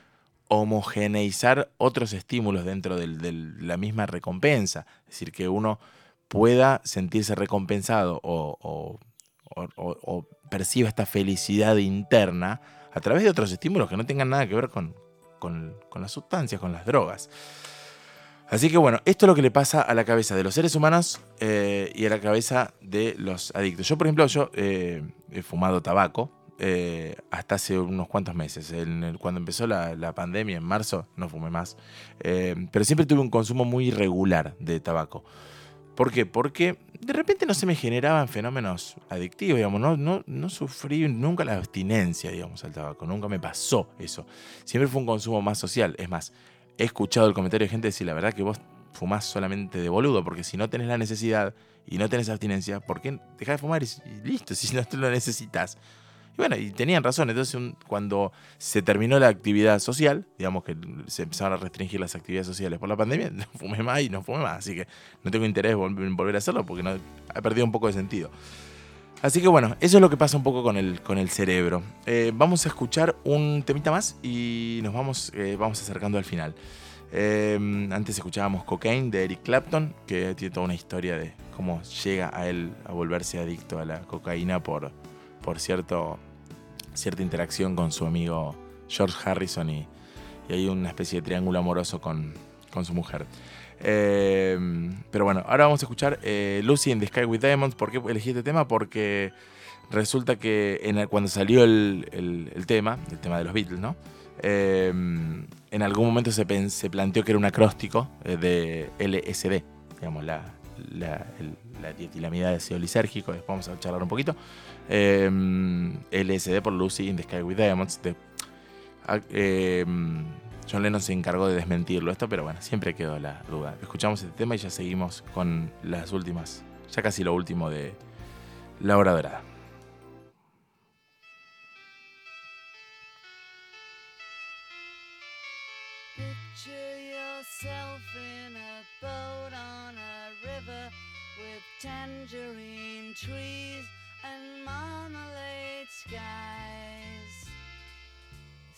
Speaker 1: homogeneizar otros estímulos dentro de la misma recompensa. Es decir, que uno pueda sentirse recompensado o, perciba esta felicidad interna a través de otros estímulos que no tengan nada que ver con, las sustancias, con las drogas. Así que bueno, esto es lo que le pasa a la cabeza de los seres humanos eh, y a la cabeza de los adictos. Yo, por ejemplo, yo eh, he fumado tabaco, eh, hasta hace unos cuantos meses. cuando empezó la, pandemia en marzo, no fumé más. Eh, pero siempre tuve un consumo muy irregular de tabaco. ¿Por qué? Porque de repente no se me generaban fenómenos adictivos, digamos, no, no, no sufrí nunca la abstinencia, digamos, al tabaco, nunca me pasó eso. Siempre fue un consumo más social. Es más, he escuchado el comentario de gente decir, la verdad que vos fumás solamente de boludo, porque si no tenés la necesidad y no tenés abstinencia, ¿por qué dejás de fumar y, listo? Si no te lo necesitas. Y bueno, y tenían razón. Entonces, cuando se terminó la actividad social, digamos que se empezaron a restringir las actividades sociales por la pandemia, no fumé más y no fumé más. Así que no tengo interés en volver a hacerlo porque no, ha perdido un poco de sentido. Así que bueno, eso es lo que pasa un poco con el, con el cerebro. Eh, vamos a escuchar un temita más y nos vamos, eh, vamos acercando al final. Eh, antes escuchábamos Cocaine de Eric Clapton, que tiene toda una historia de cómo llega a él a volverse adicto a la cocaína por, por cierto, cierta interacción con su amigo George Harrison y, hay una especie de triángulo amoroso con, su mujer. Eh, pero bueno, ahora vamos a escuchar eh, Lucy in the Sky with Diamonds. ¿Por qué elegí este tema? Porque resulta que cuando salió el, tema, el tema de los Beatles, ¿no? Eh, en algún momento se, planteó que era un acróstico de LSD, digamos, la, la, la dietilamida de ácido lisérgico. Después vamos a charlar un poquito. Em, LSD por Lucy in the Sky with Diamonds. Ah, em, John Lennon se encargó de desmentirlo esto, pero bueno, siempre quedó la duda. Escuchamos este tema y ya seguimos con las últimas, ya casi lo último de La Hora Dorada. tangerine trees and marmalade skies.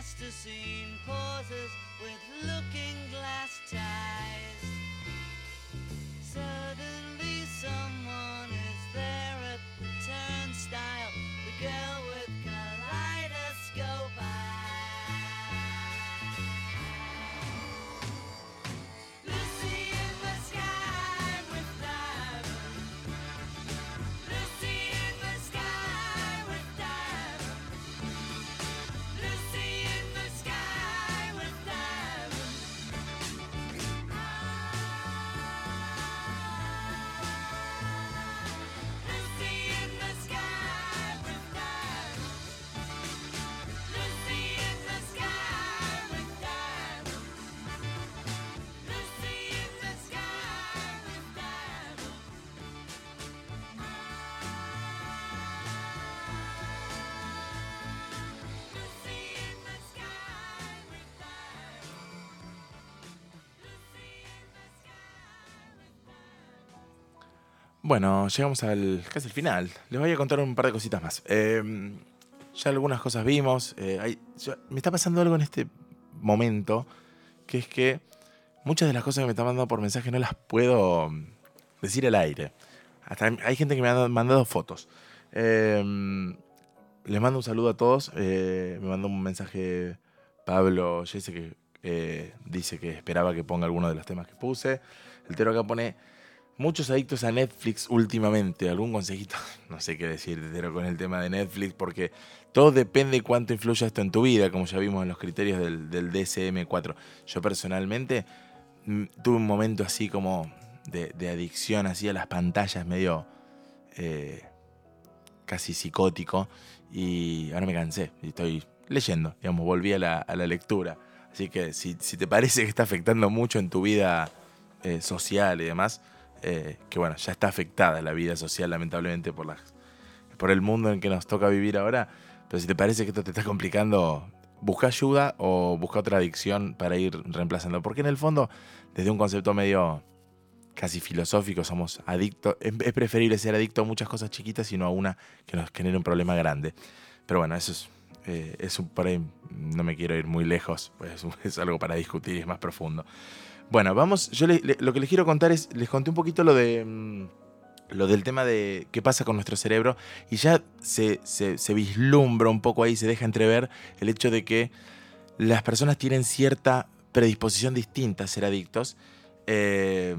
Speaker 2: Plasticine pauses with looking
Speaker 1: Bueno, llegamos al casi al final. Les voy a contar un par de cositas más. Eh, ya algunas cosas vimos. eh, me está pasando algo en este momento, que es que muchas de las cosas que me están mandando por mensaje no las puedo mm, decir al aire. Hay- gente que me ha mandado fotos. Eh, les mando un saludo a todos. eh, me mandó un mensaje Pablo Jesse que eh, dice que esperaba que ponga alguno de los temas que puse. El tero acá pone muchos adictos a Netflix últimamente. ¿Algún consejito? No sé qué decir, Tero, con el tema de Netflix, porque todo depende de cuánto influya esto en tu vida, como ya vimos en los criterios del, del DSM-4. Yo personalmente mm, tuve un momento así como de, adicción así a las pantallas, medio eh, casi psicótico, y ahora me cansé y estoy leyendo, digamos, volví a la, lectura. Así que si, si te parece que está afectando mucho en tu vida eh, social y demás, eh, que bueno, ya está afectada la vida social lamentablemente por, las, por el mundo en que nos toca vivir ahora, pero si te parece que esto te está complicando, busca ayuda o busca otra adicción para ir reemplazando. Porque en el fondo, desde un concepto medio casi filosófico, somos adictos. Es, preferible ser adicto a muchas cosas chiquitas y no a una que nos genere un problema grande. Pero bueno, eso es, eh, es un, por ahí no me quiero ir muy lejos, pues es algo para discutir y es más profundo. Bueno, vamos, yo le- lo que les quiero contar es, les conté un poquito lo de... mm, lo del tema de qué pasa con nuestro cerebro y ya se, vislumbra un poco ahí, se deja entrever el hecho de que las personas tienen cierta predisposición distinta a ser adictos. eh,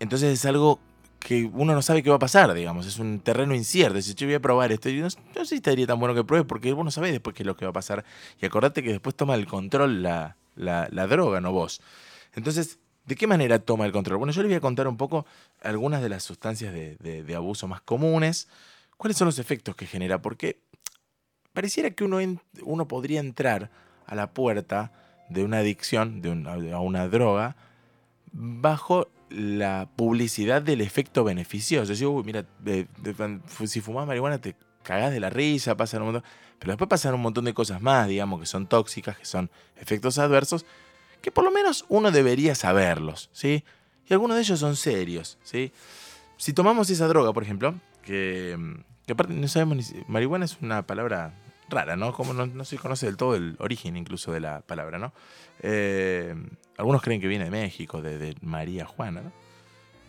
Speaker 1: entonces es algo que uno no sabe qué va a pasar, digamos, es un terreno incierto. Si yo voy a probar esto, y no, sé si estaría tan bueno que pruebes porque vos no sabés después qué es lo que va a pasar. Y acordate que después toma el control la, la, la droga, no vos. Entonces, ¿de qué manera toma el control? Bueno, yo les voy a contar un poco algunas de las sustancias de, abuso más comunes, cuáles son los efectos que genera, porque pareciera que uno, uno podría entrar a la puerta de una adicción, de una, a una droga, bajo la publicidad del efecto beneficioso. Decir, uy, mira, de- si fumás marihuana te cagás de la risa, pasan un montón. Pero después pasan un montón de cosas más, digamos, que son tóxicas, que son efectos adversos, que por lo menos uno debería saberlos, ¿sí? Y algunos de ellos son serios, ¿sí? Si tomamos esa droga, por ejemplo, que, que aparte no sabemos ni marihuana es una palabra rara, ¿no? Como no, no se conoce del todo el origen incluso de la palabra, ¿no? Eh, algunos creen que viene de México, de, de María Juana, ¿no?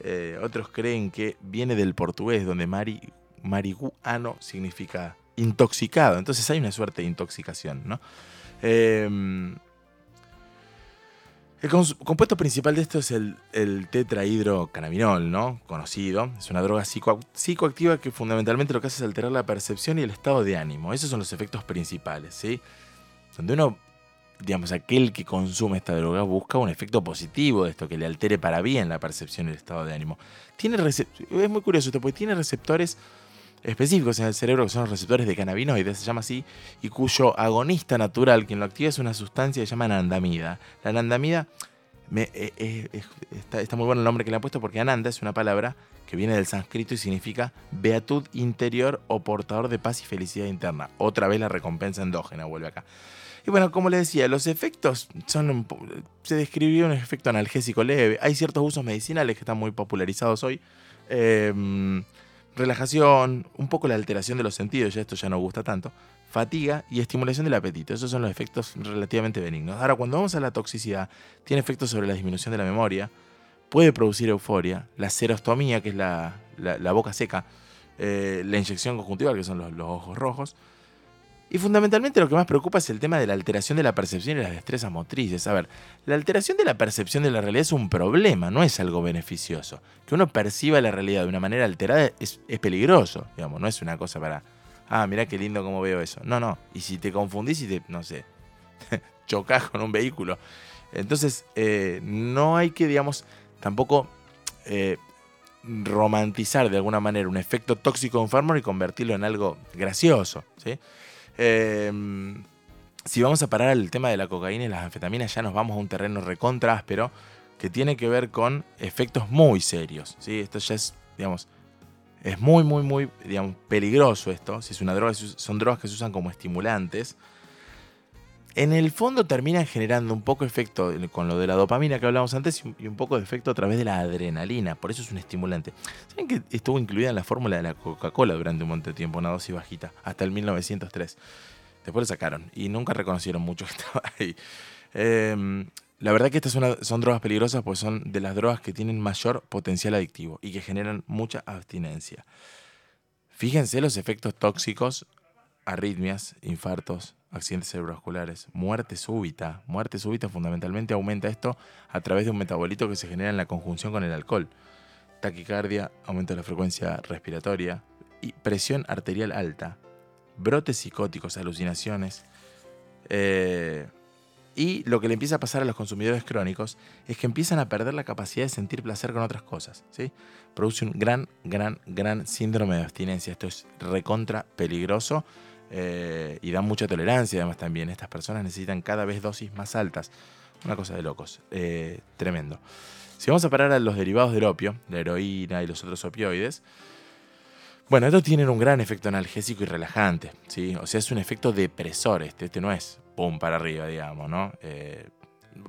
Speaker 1: Eh, otros creen que viene del portugués, donde mari, marihuano significa intoxicado. Entonces hay una suerte de intoxicación, ¿no? Eh, el compuesto principal de esto es el, el tetrahidrocannabinol, ¿no? Conocido. Es una droga psico- psicoactiva que fundamentalmente lo que hace es alterar la percepción y el estado de ánimo. Esos son los efectos principales, ¿sí? Donde uno, digamos, aquel que consume esta droga busca un efecto positivo de esto, que le altere para bien la percepción y el estado de ánimo. Tiene es muy curioso esto, porque tiene receptores específicos en el cerebro, que son los receptores de cannabinoides, se llama así, y cuyo agonista natural, quien lo activa, es una sustancia que se llama anandamida. La anandamida, eh, es- está, muy bueno el nombre que le han puesto porque ananda es una palabra que viene del sánscrito y significa beatud interior o portador de paz y felicidad interna. Otra vez la recompensa endógena vuelve acá. Y bueno, como les decía, los efectos son un se describió un efecto analgésico leve. Hay ciertos usos medicinales que están muy popularizados hoy. Eh, relajación, un poco la alteración de los sentidos, ya esto ya no gusta tanto. fatiga y estimulación del apetito. Esos son los efectos relativamente benignos. Ahora, cuando vamos a la toxicidad, tiene efectos sobre la disminución de la memoria, puede producir euforia, la serostomía, que es la, la- la boca seca, eh, la inyección conjuntival, que son los, los ojos rojos. Y fundamentalmente lo que más preocupa es el tema de la alteración de la percepción y las destrezas motrices. A ver, la alteración de la percepción de la realidad es un problema, no es algo beneficioso. Que uno perciba la realidad de una manera alterada es, peligroso, digamos, no es una cosa para, ah, mirá qué lindo cómo veo eso. No, no, y si te confundís y te, no sé, chocas con un vehículo. Entonces, eh, no hay que, digamos, tampoco eh, romantizar de alguna manera un efecto tóxico de un fármaco y convertirlo en algo gracioso, ¿sí? Eh, si vamos a parar al tema de la cocaína y las anfetaminas, ya nos vamos a un terreno recontra áspero que tiene que ver con efectos muy serios. ¿sí? Esto ya es, digamos, es muy, muy, muy, digamos, peligroso esto. Si es una droga, son drogas que se usan como estimulantes. En el fondo terminan generando un poco de efecto con lo de la dopamina que hablamos antes y un poco de efecto a través de la adrenalina. Por eso es un estimulante. ¿Saben que estuvo incluida en la fórmula de la Coca-Cola durante un montón de tiempo, una dosis bajita, hasta el 1903? Después lo sacaron y nunca reconocieron mucho que estaba ahí. Eh, la verdad que estas son, son drogas peligrosas porque son de las drogas que tienen mayor potencial adictivo y que generan mucha abstinencia. Fíjense los efectos tóxicos, arritmias, infartos, accidentes cerebrovasculares, muerte súbita. Muerte súbita fundamentalmente aumenta esto a través de un metabolito que se genera en la conjunción con el alcohol. Taquicardia, aumento de la frecuencia respiratoria y presión arterial alta, brotes psicóticos, alucinaciones. Eh, y lo que le empieza a pasar a los consumidores crónicos es que empiezan a perder la capacidad de sentir placer con otras cosas. ¿sí? Produce un gran, gran, gran síndrome de abstinencia. Esto es recontra peligroso eh, y da mucha tolerancia además también. Estas personas necesitan cada vez dosis más altas. Una cosa de locos. Eh, tremendo. Si vamos a parar a los derivados del opio, la heroína y los otros opioides, bueno, estos tienen un gran efecto analgésico y relajante, ¿sí? O sea, es un efecto depresor este, este no es pum para arriba, digamos, ¿no? Eh,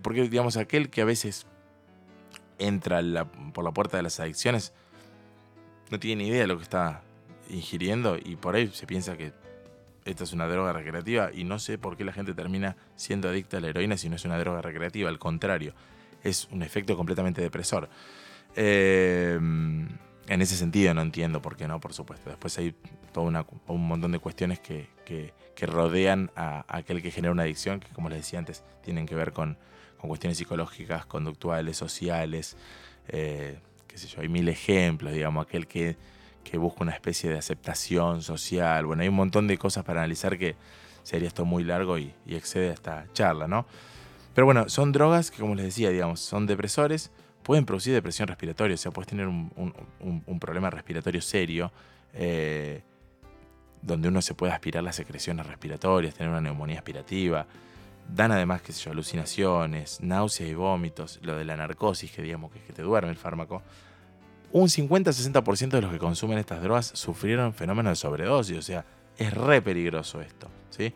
Speaker 1: porque, digamos, aquel que a veces entra por la puerta de las adicciones no tiene ni idea de lo que está ingiriendo y por ahí se piensa que esta es una droga recreativa y no sé por qué la gente termina siendo adicta a la heroína si no es una droga recreativa, al contrario, es un efecto completamente depresor. Eh, en ese sentido no entiendo por qué no, por supuesto. Después hay todo una- un montón de cuestiones que, rodean a, aquel que genera una adicción, que como les decía antes, tienen que ver con, con cuestiones psicológicas, conductuales, sociales, eh, qué sé yo, hay mil ejemplos, digamos, aquel que, que busca una especie de aceptación social. Bueno, hay un montón de cosas para analizar que sería esto muy largo y, excede esta charla, ¿no? Pero bueno, son drogas que, como les decía, digamos, son depresores, pueden producir depresión respiratoria, o sea, puedes tener un- un problema respiratorio serio, eh, donde uno se puede aspirar las secreciones respiratorias, tener una neumonía aspirativa. Dan además, qué sé yo, alucinaciones, náuseas y vómitos, lo de la narcosis, que digamos que es que te duerme el fármaco. Un 50-60% de los que consumen estas drogas sufrieron fenómenos de sobredosis, o sea, es re peligroso esto, ¿sí?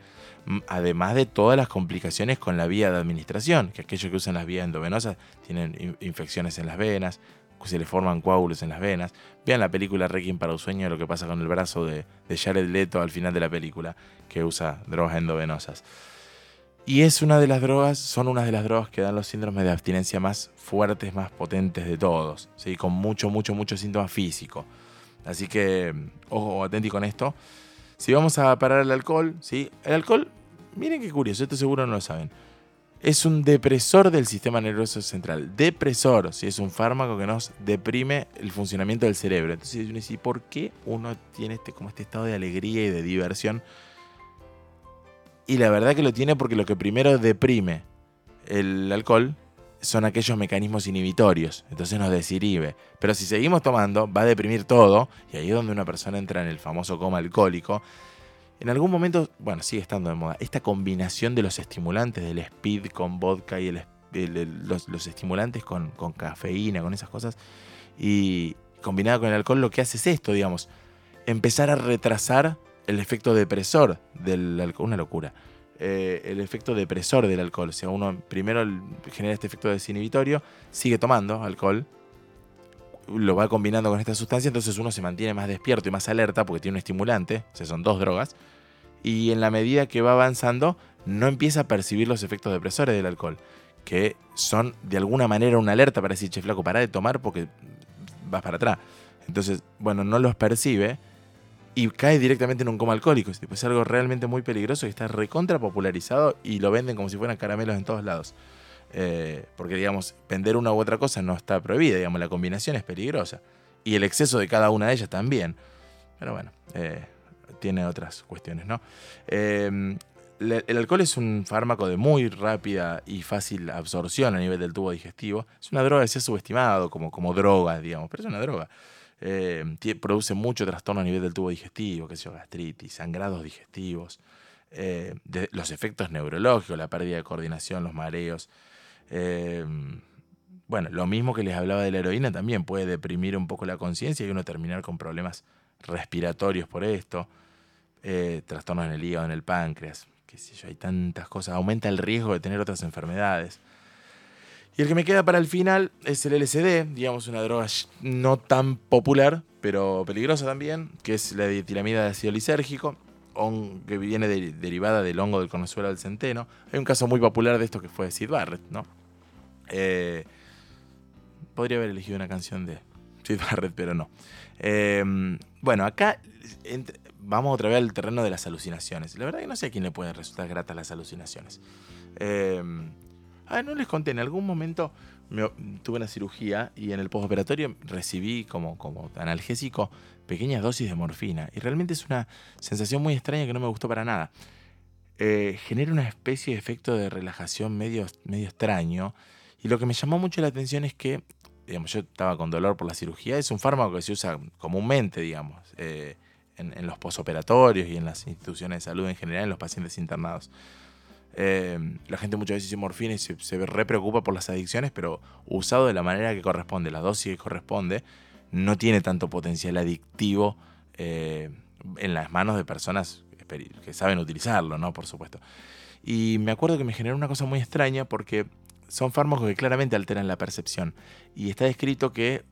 Speaker 1: Además de todas las complicaciones con la vía de administración, que aquellos que usan las vías endovenosas tienen in- infecciones en las venas, se le forman coágulos en las venas. Vean la película Requiem para un sueño, lo que pasa con el brazo de, de Jared Leto al final de la película, que usa drogas endovenosas. Y es una de las drogas, son una de las drogas que dan los síndromes de abstinencia más fuertes, más potentes de todos, ¿sí? con mucho, mucho, mucho síntoma físico. Así que, ojo, atenti con esto. Si vamos a parar el alcohol, ¿sí? El alcohol, miren qué curioso, esto seguro no lo saben. Es un depresor del sistema nervioso central. Depresor, si es un fármaco que nos deprime el funcionamiento del cerebro. Entonces uno dice, ¿y por qué uno tiene este, como este estado de alegría y de diversión? Y la verdad que lo tiene porque lo que primero deprime el alcohol son aquellos mecanismos inhibitorios. Entonces nos desinhibe. Pero si seguimos tomando, va a deprimir todo. Y ahí es donde una persona entra en el famoso coma alcohólico. En algún momento, bueno, sigue estando de moda, esta combinación de los estimulantes, del speed con vodka y los, estimulantes con, con cafeína, con esas cosas, y combinado con el alcohol, lo que hace es esto, digamos, empezar a retrasar el efecto depresor del alcohol, una locura. Eh, el efecto depresor del alcohol, o sea, uno primero genera este efecto desinhibitorio, sigue tomando alcohol, lo va combinando con esta sustancia, entonces uno se mantiene más despierto y más alerta porque tiene un estimulante, o sea, son dos drogas, y en la medida que va avanzando no empieza a percibir los efectos depresores del alcohol, que son de alguna manera una alerta para decir, che, flaco, pará de tomar porque vas para atrás. Entonces, bueno, no los percibe y cae directamente en un coma alcohólico. Es, tipo, es algo realmente muy peligroso y está recontra popularizado y lo venden como si fueran caramelos en todos lados. Eh, porque, digamos, vender una u otra cosa no está prohibida, digamos, la combinación es peligrosa. Y el exceso de cada una de ellas también. Pero bueno, eh, tiene otras cuestiones, ¿no? Eh, el alcohol es un fármaco de muy rápida y fácil absorción a nivel del tubo digestivo. Es una droga que se ha subestimado como, como droga, digamos, pero es una droga. Eh, produce mucho trastorno a nivel del tubo digestivo, que yo, gastritis, sangrados digestivos, eh, los efectos neurológicos, la pérdida de coordinación, los mareos. Eh, bueno, lo mismo que les hablaba de la heroína también puede deprimir un poco la conciencia y uno terminar con problemas respiratorios por esto, trastornos en el hígado, en el páncreas, qué sé yo, hay tantas cosas, aumenta el riesgo de tener otras enfermedades. Y el que me queda para el final es el LSD, digamos una droga no tan popular, pero peligrosa también, que es la dietilamida de ácido lisérgico, que viene de- derivada del hongo del conozuelo del centeno. Hay un caso muy popular de esto que fue Sid Barrett, ¿no? Eh, podría haber elegido una canción de Sid Barrett, pero no. Eh, bueno, acá vamos otra vez al terreno de las alucinaciones. La verdad que no sé a quién le pueden resultar gratas las alucinaciones. Eh, ah, no les conté, en algún momento me tuve una cirugía y en el postoperatorio recibí como, como analgésico pequeñas dosis de morfina. Y realmente es una sensación muy extraña que no me gustó para nada. Eh, genera una especie de efecto de relajación medio, medio extraño. Y lo que me llamó mucho la atención es que, digamos, yo estaba con dolor por la cirugía, es un fármaco que se usa comúnmente, digamos, eh, en, en los posoperatorios y en las instituciones de salud en general, en los pacientes internados. Eh, la gente muchas veces dice morfina y se, se re preocupa por las adicciones, pero usado de la manera que corresponde, la dosis que corresponde, no tiene tanto potencial adictivo eh, en las manos de personas que saben utilizarlo, ¿no? Por supuesto. Y me acuerdo que me generó una cosa muy extraña porque son fármacos que claramente alteran la percepción. Y está descrito que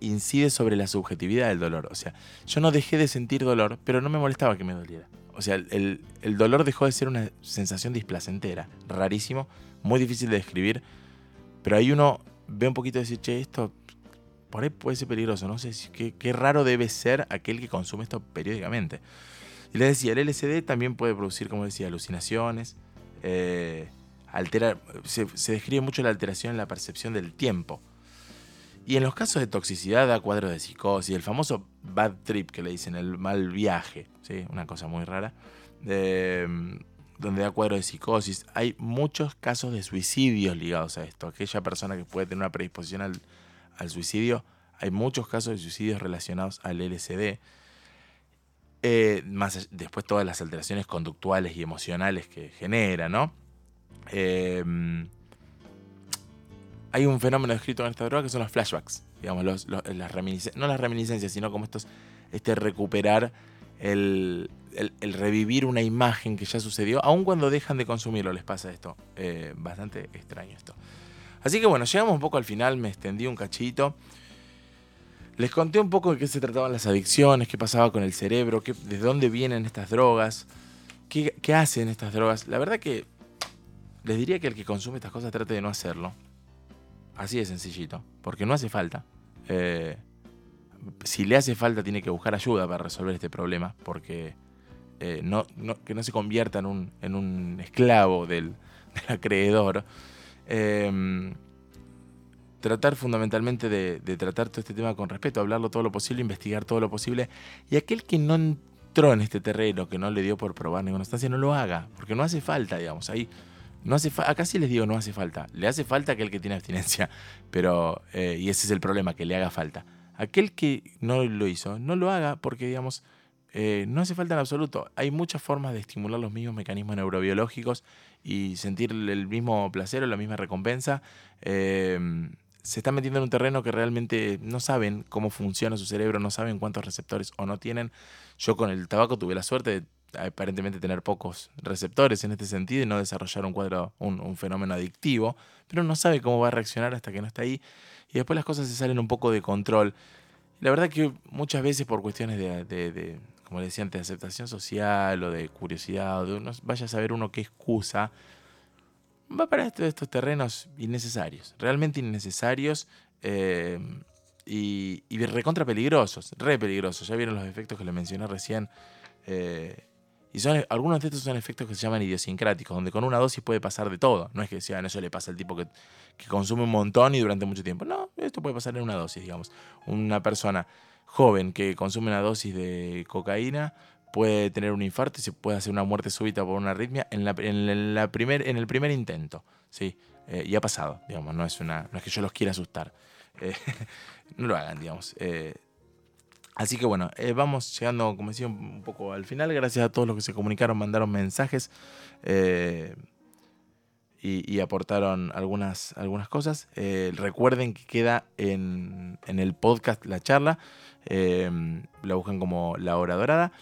Speaker 1: incide sobre la subjetividad del dolor. O sea, yo no dejé de sentir dolor, pero no me molestaba que me doliera. O sea, el, el dolor dejó de ser una sensación displacentera, rarísimo, muy difícil de describir, pero ahí uno ve un poquito de decir, che, esto por ahí puede ser peligroso, no sé, qué, qué raro debe ser aquel que consume esto periódicamente. Y les decía, el LSD también puede producir, como decía, alucinaciones, eh, altera, se describe mucho la alteración en la percepción del tiempo. Y en los casos de toxicidad da cuadros de psicosis, el famoso bad trip que le dicen, el mal viaje, ¿sí? una cosa muy rara, mm, donde da cuadros de psicosis. Hay muchos casos de suicidios ligados a esto. Aquella persona que puede tener una predisposición al, suicidio, hay muchos casos de suicidios relacionados al LSD. Eh, más después todas las alteraciones conductuales y emocionales que genera, ¿no? Eh, hay un fenómeno descrito en esta droga que son los flashbacks, digamos, los, los- las reminiscencias, no las reminiscencias, sino como estos, este recuperar, el, el- revivir una imagen que ya sucedió, aun cuando dejan de consumirlo, les pasa esto. Eh, bastante extraño esto. Así que bueno, llegamos un poco al final, me extendí un cachito. Les conté un poco de qué se trataban las adicciones, qué pasaba con el cerebro, de dónde vienen estas drogas, qué hacen estas drogas. La verdad que les diría que el que consume estas cosas trate de no hacerlo. Así de sencillito, porque no hace falta. Eh, si le hace falta, tiene que buscar ayuda para resolver este problema, porque eh, no, que no se convierta en un, en un esclavo del, acreedor. Eh, tratar fundamentalmente de, tratar todo este tema con respeto, hablarlo todo lo posible, investigar todo lo posible. Y aquel que no entró en este terreno, que no le dio por probar ninguna instancia, no lo haga, porque no hace falta, digamos. Ahí no hace acá sí les digo, no hace falta. Le hace falta aquel que tiene abstinencia, pero eh, y ese es el problema, que le haga falta. Aquel que no lo hizo, no lo haga porque, digamos, eh, no hace falta en absoluto. Hay muchas formas de estimular los mismos mecanismos neurobiológicos y sentir el mismo placer o la misma recompensa. Eh, se están metiendo en un terreno que realmente no saben cómo funciona su cerebro, no saben cuántos receptores o no tienen. Yo con el tabaco tuve la suerte de aparentemente tener pocos receptores en este sentido y no desarrollar un cuadro, un, fenómeno adictivo, pero no sabe cómo va a reaccionar hasta que no está ahí y después las cosas se salen un poco de control. La verdad que muchas veces por cuestiones de, de- como le decía antes, de aceptación social o de curiosidad, o de uno, vaya a saber uno qué excusa, va para estos, terrenos innecesarios, realmente innecesarios eh, y, y recontra peligrosos, re peligrosos. Ya vieron los efectos que le mencioné recién. eh, y son, algunos de estos son efectos que se llaman idiosincráticos, donde con una dosis puede pasar de todo. No es que sea, eso le pasa al tipo que, que consume un montón y durante mucho tiempo. No, esto puede pasar en una dosis, digamos. Una persona joven que consume una dosis de cocaína puede tener un infarto y se puede hacer una muerte súbita por una arritmia en, la, en, la primer, en el primer intento. ¿sí? Eh, y ha pasado, digamos, no es, una, no es que yo los quiera asustar. Eh, no lo hagan, digamos. Eh, así que bueno, eh, vamos llegando, como decía, un poco al final. Gracias a todos los que se comunicaron, mandaron mensajes eh, y, aportaron algunas, algunas cosas. Eh, recuerden que queda en, en el podcast la charla. La buscan como La Hora Dorada.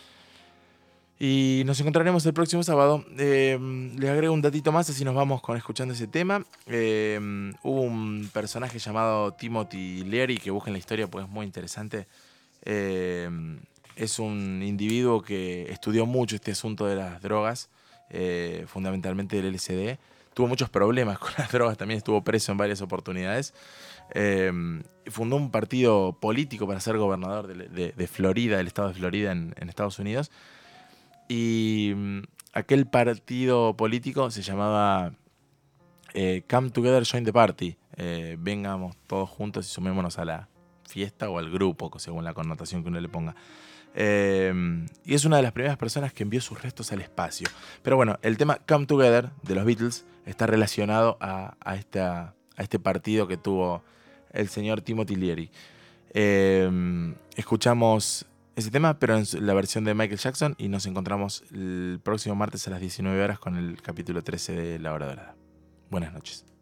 Speaker 1: Y nos encontraremos el próximo sábado. Les agrego un datito más, así nos vamos con escuchando ese tema. Hubo un personaje llamado Timothy Leary, que busquen la historia porque es muy interesante. Eh, es un individuo que estudió mucho este asunto de las drogas, eh, fundamentalmente del LSD. Tuvo muchos problemas con las drogas, también estuvo preso en varias oportunidades. Eh, fundó un partido político para ser gobernador de, Florida, del estado de Florida en, en Estados Unidos. Y mm, aquel partido político se llamaba Come Together, Join the Party. Vengamos todos juntos y sumémonos a la fiesta o al grupo, según la connotación que uno le ponga. Eh, y es una de las primeras personas que envió sus restos al espacio. Pero bueno, el tema Come Together de los Beatles está relacionado a, esta, a este partido que tuvo el señor Timothy Leary. Eh, escuchamos ese tema, pero en la versión de Michael Jackson, y nos encontramos el próximo martes a las 19 horas con el capítulo 13 de La Hora Dorada. Buenas noches.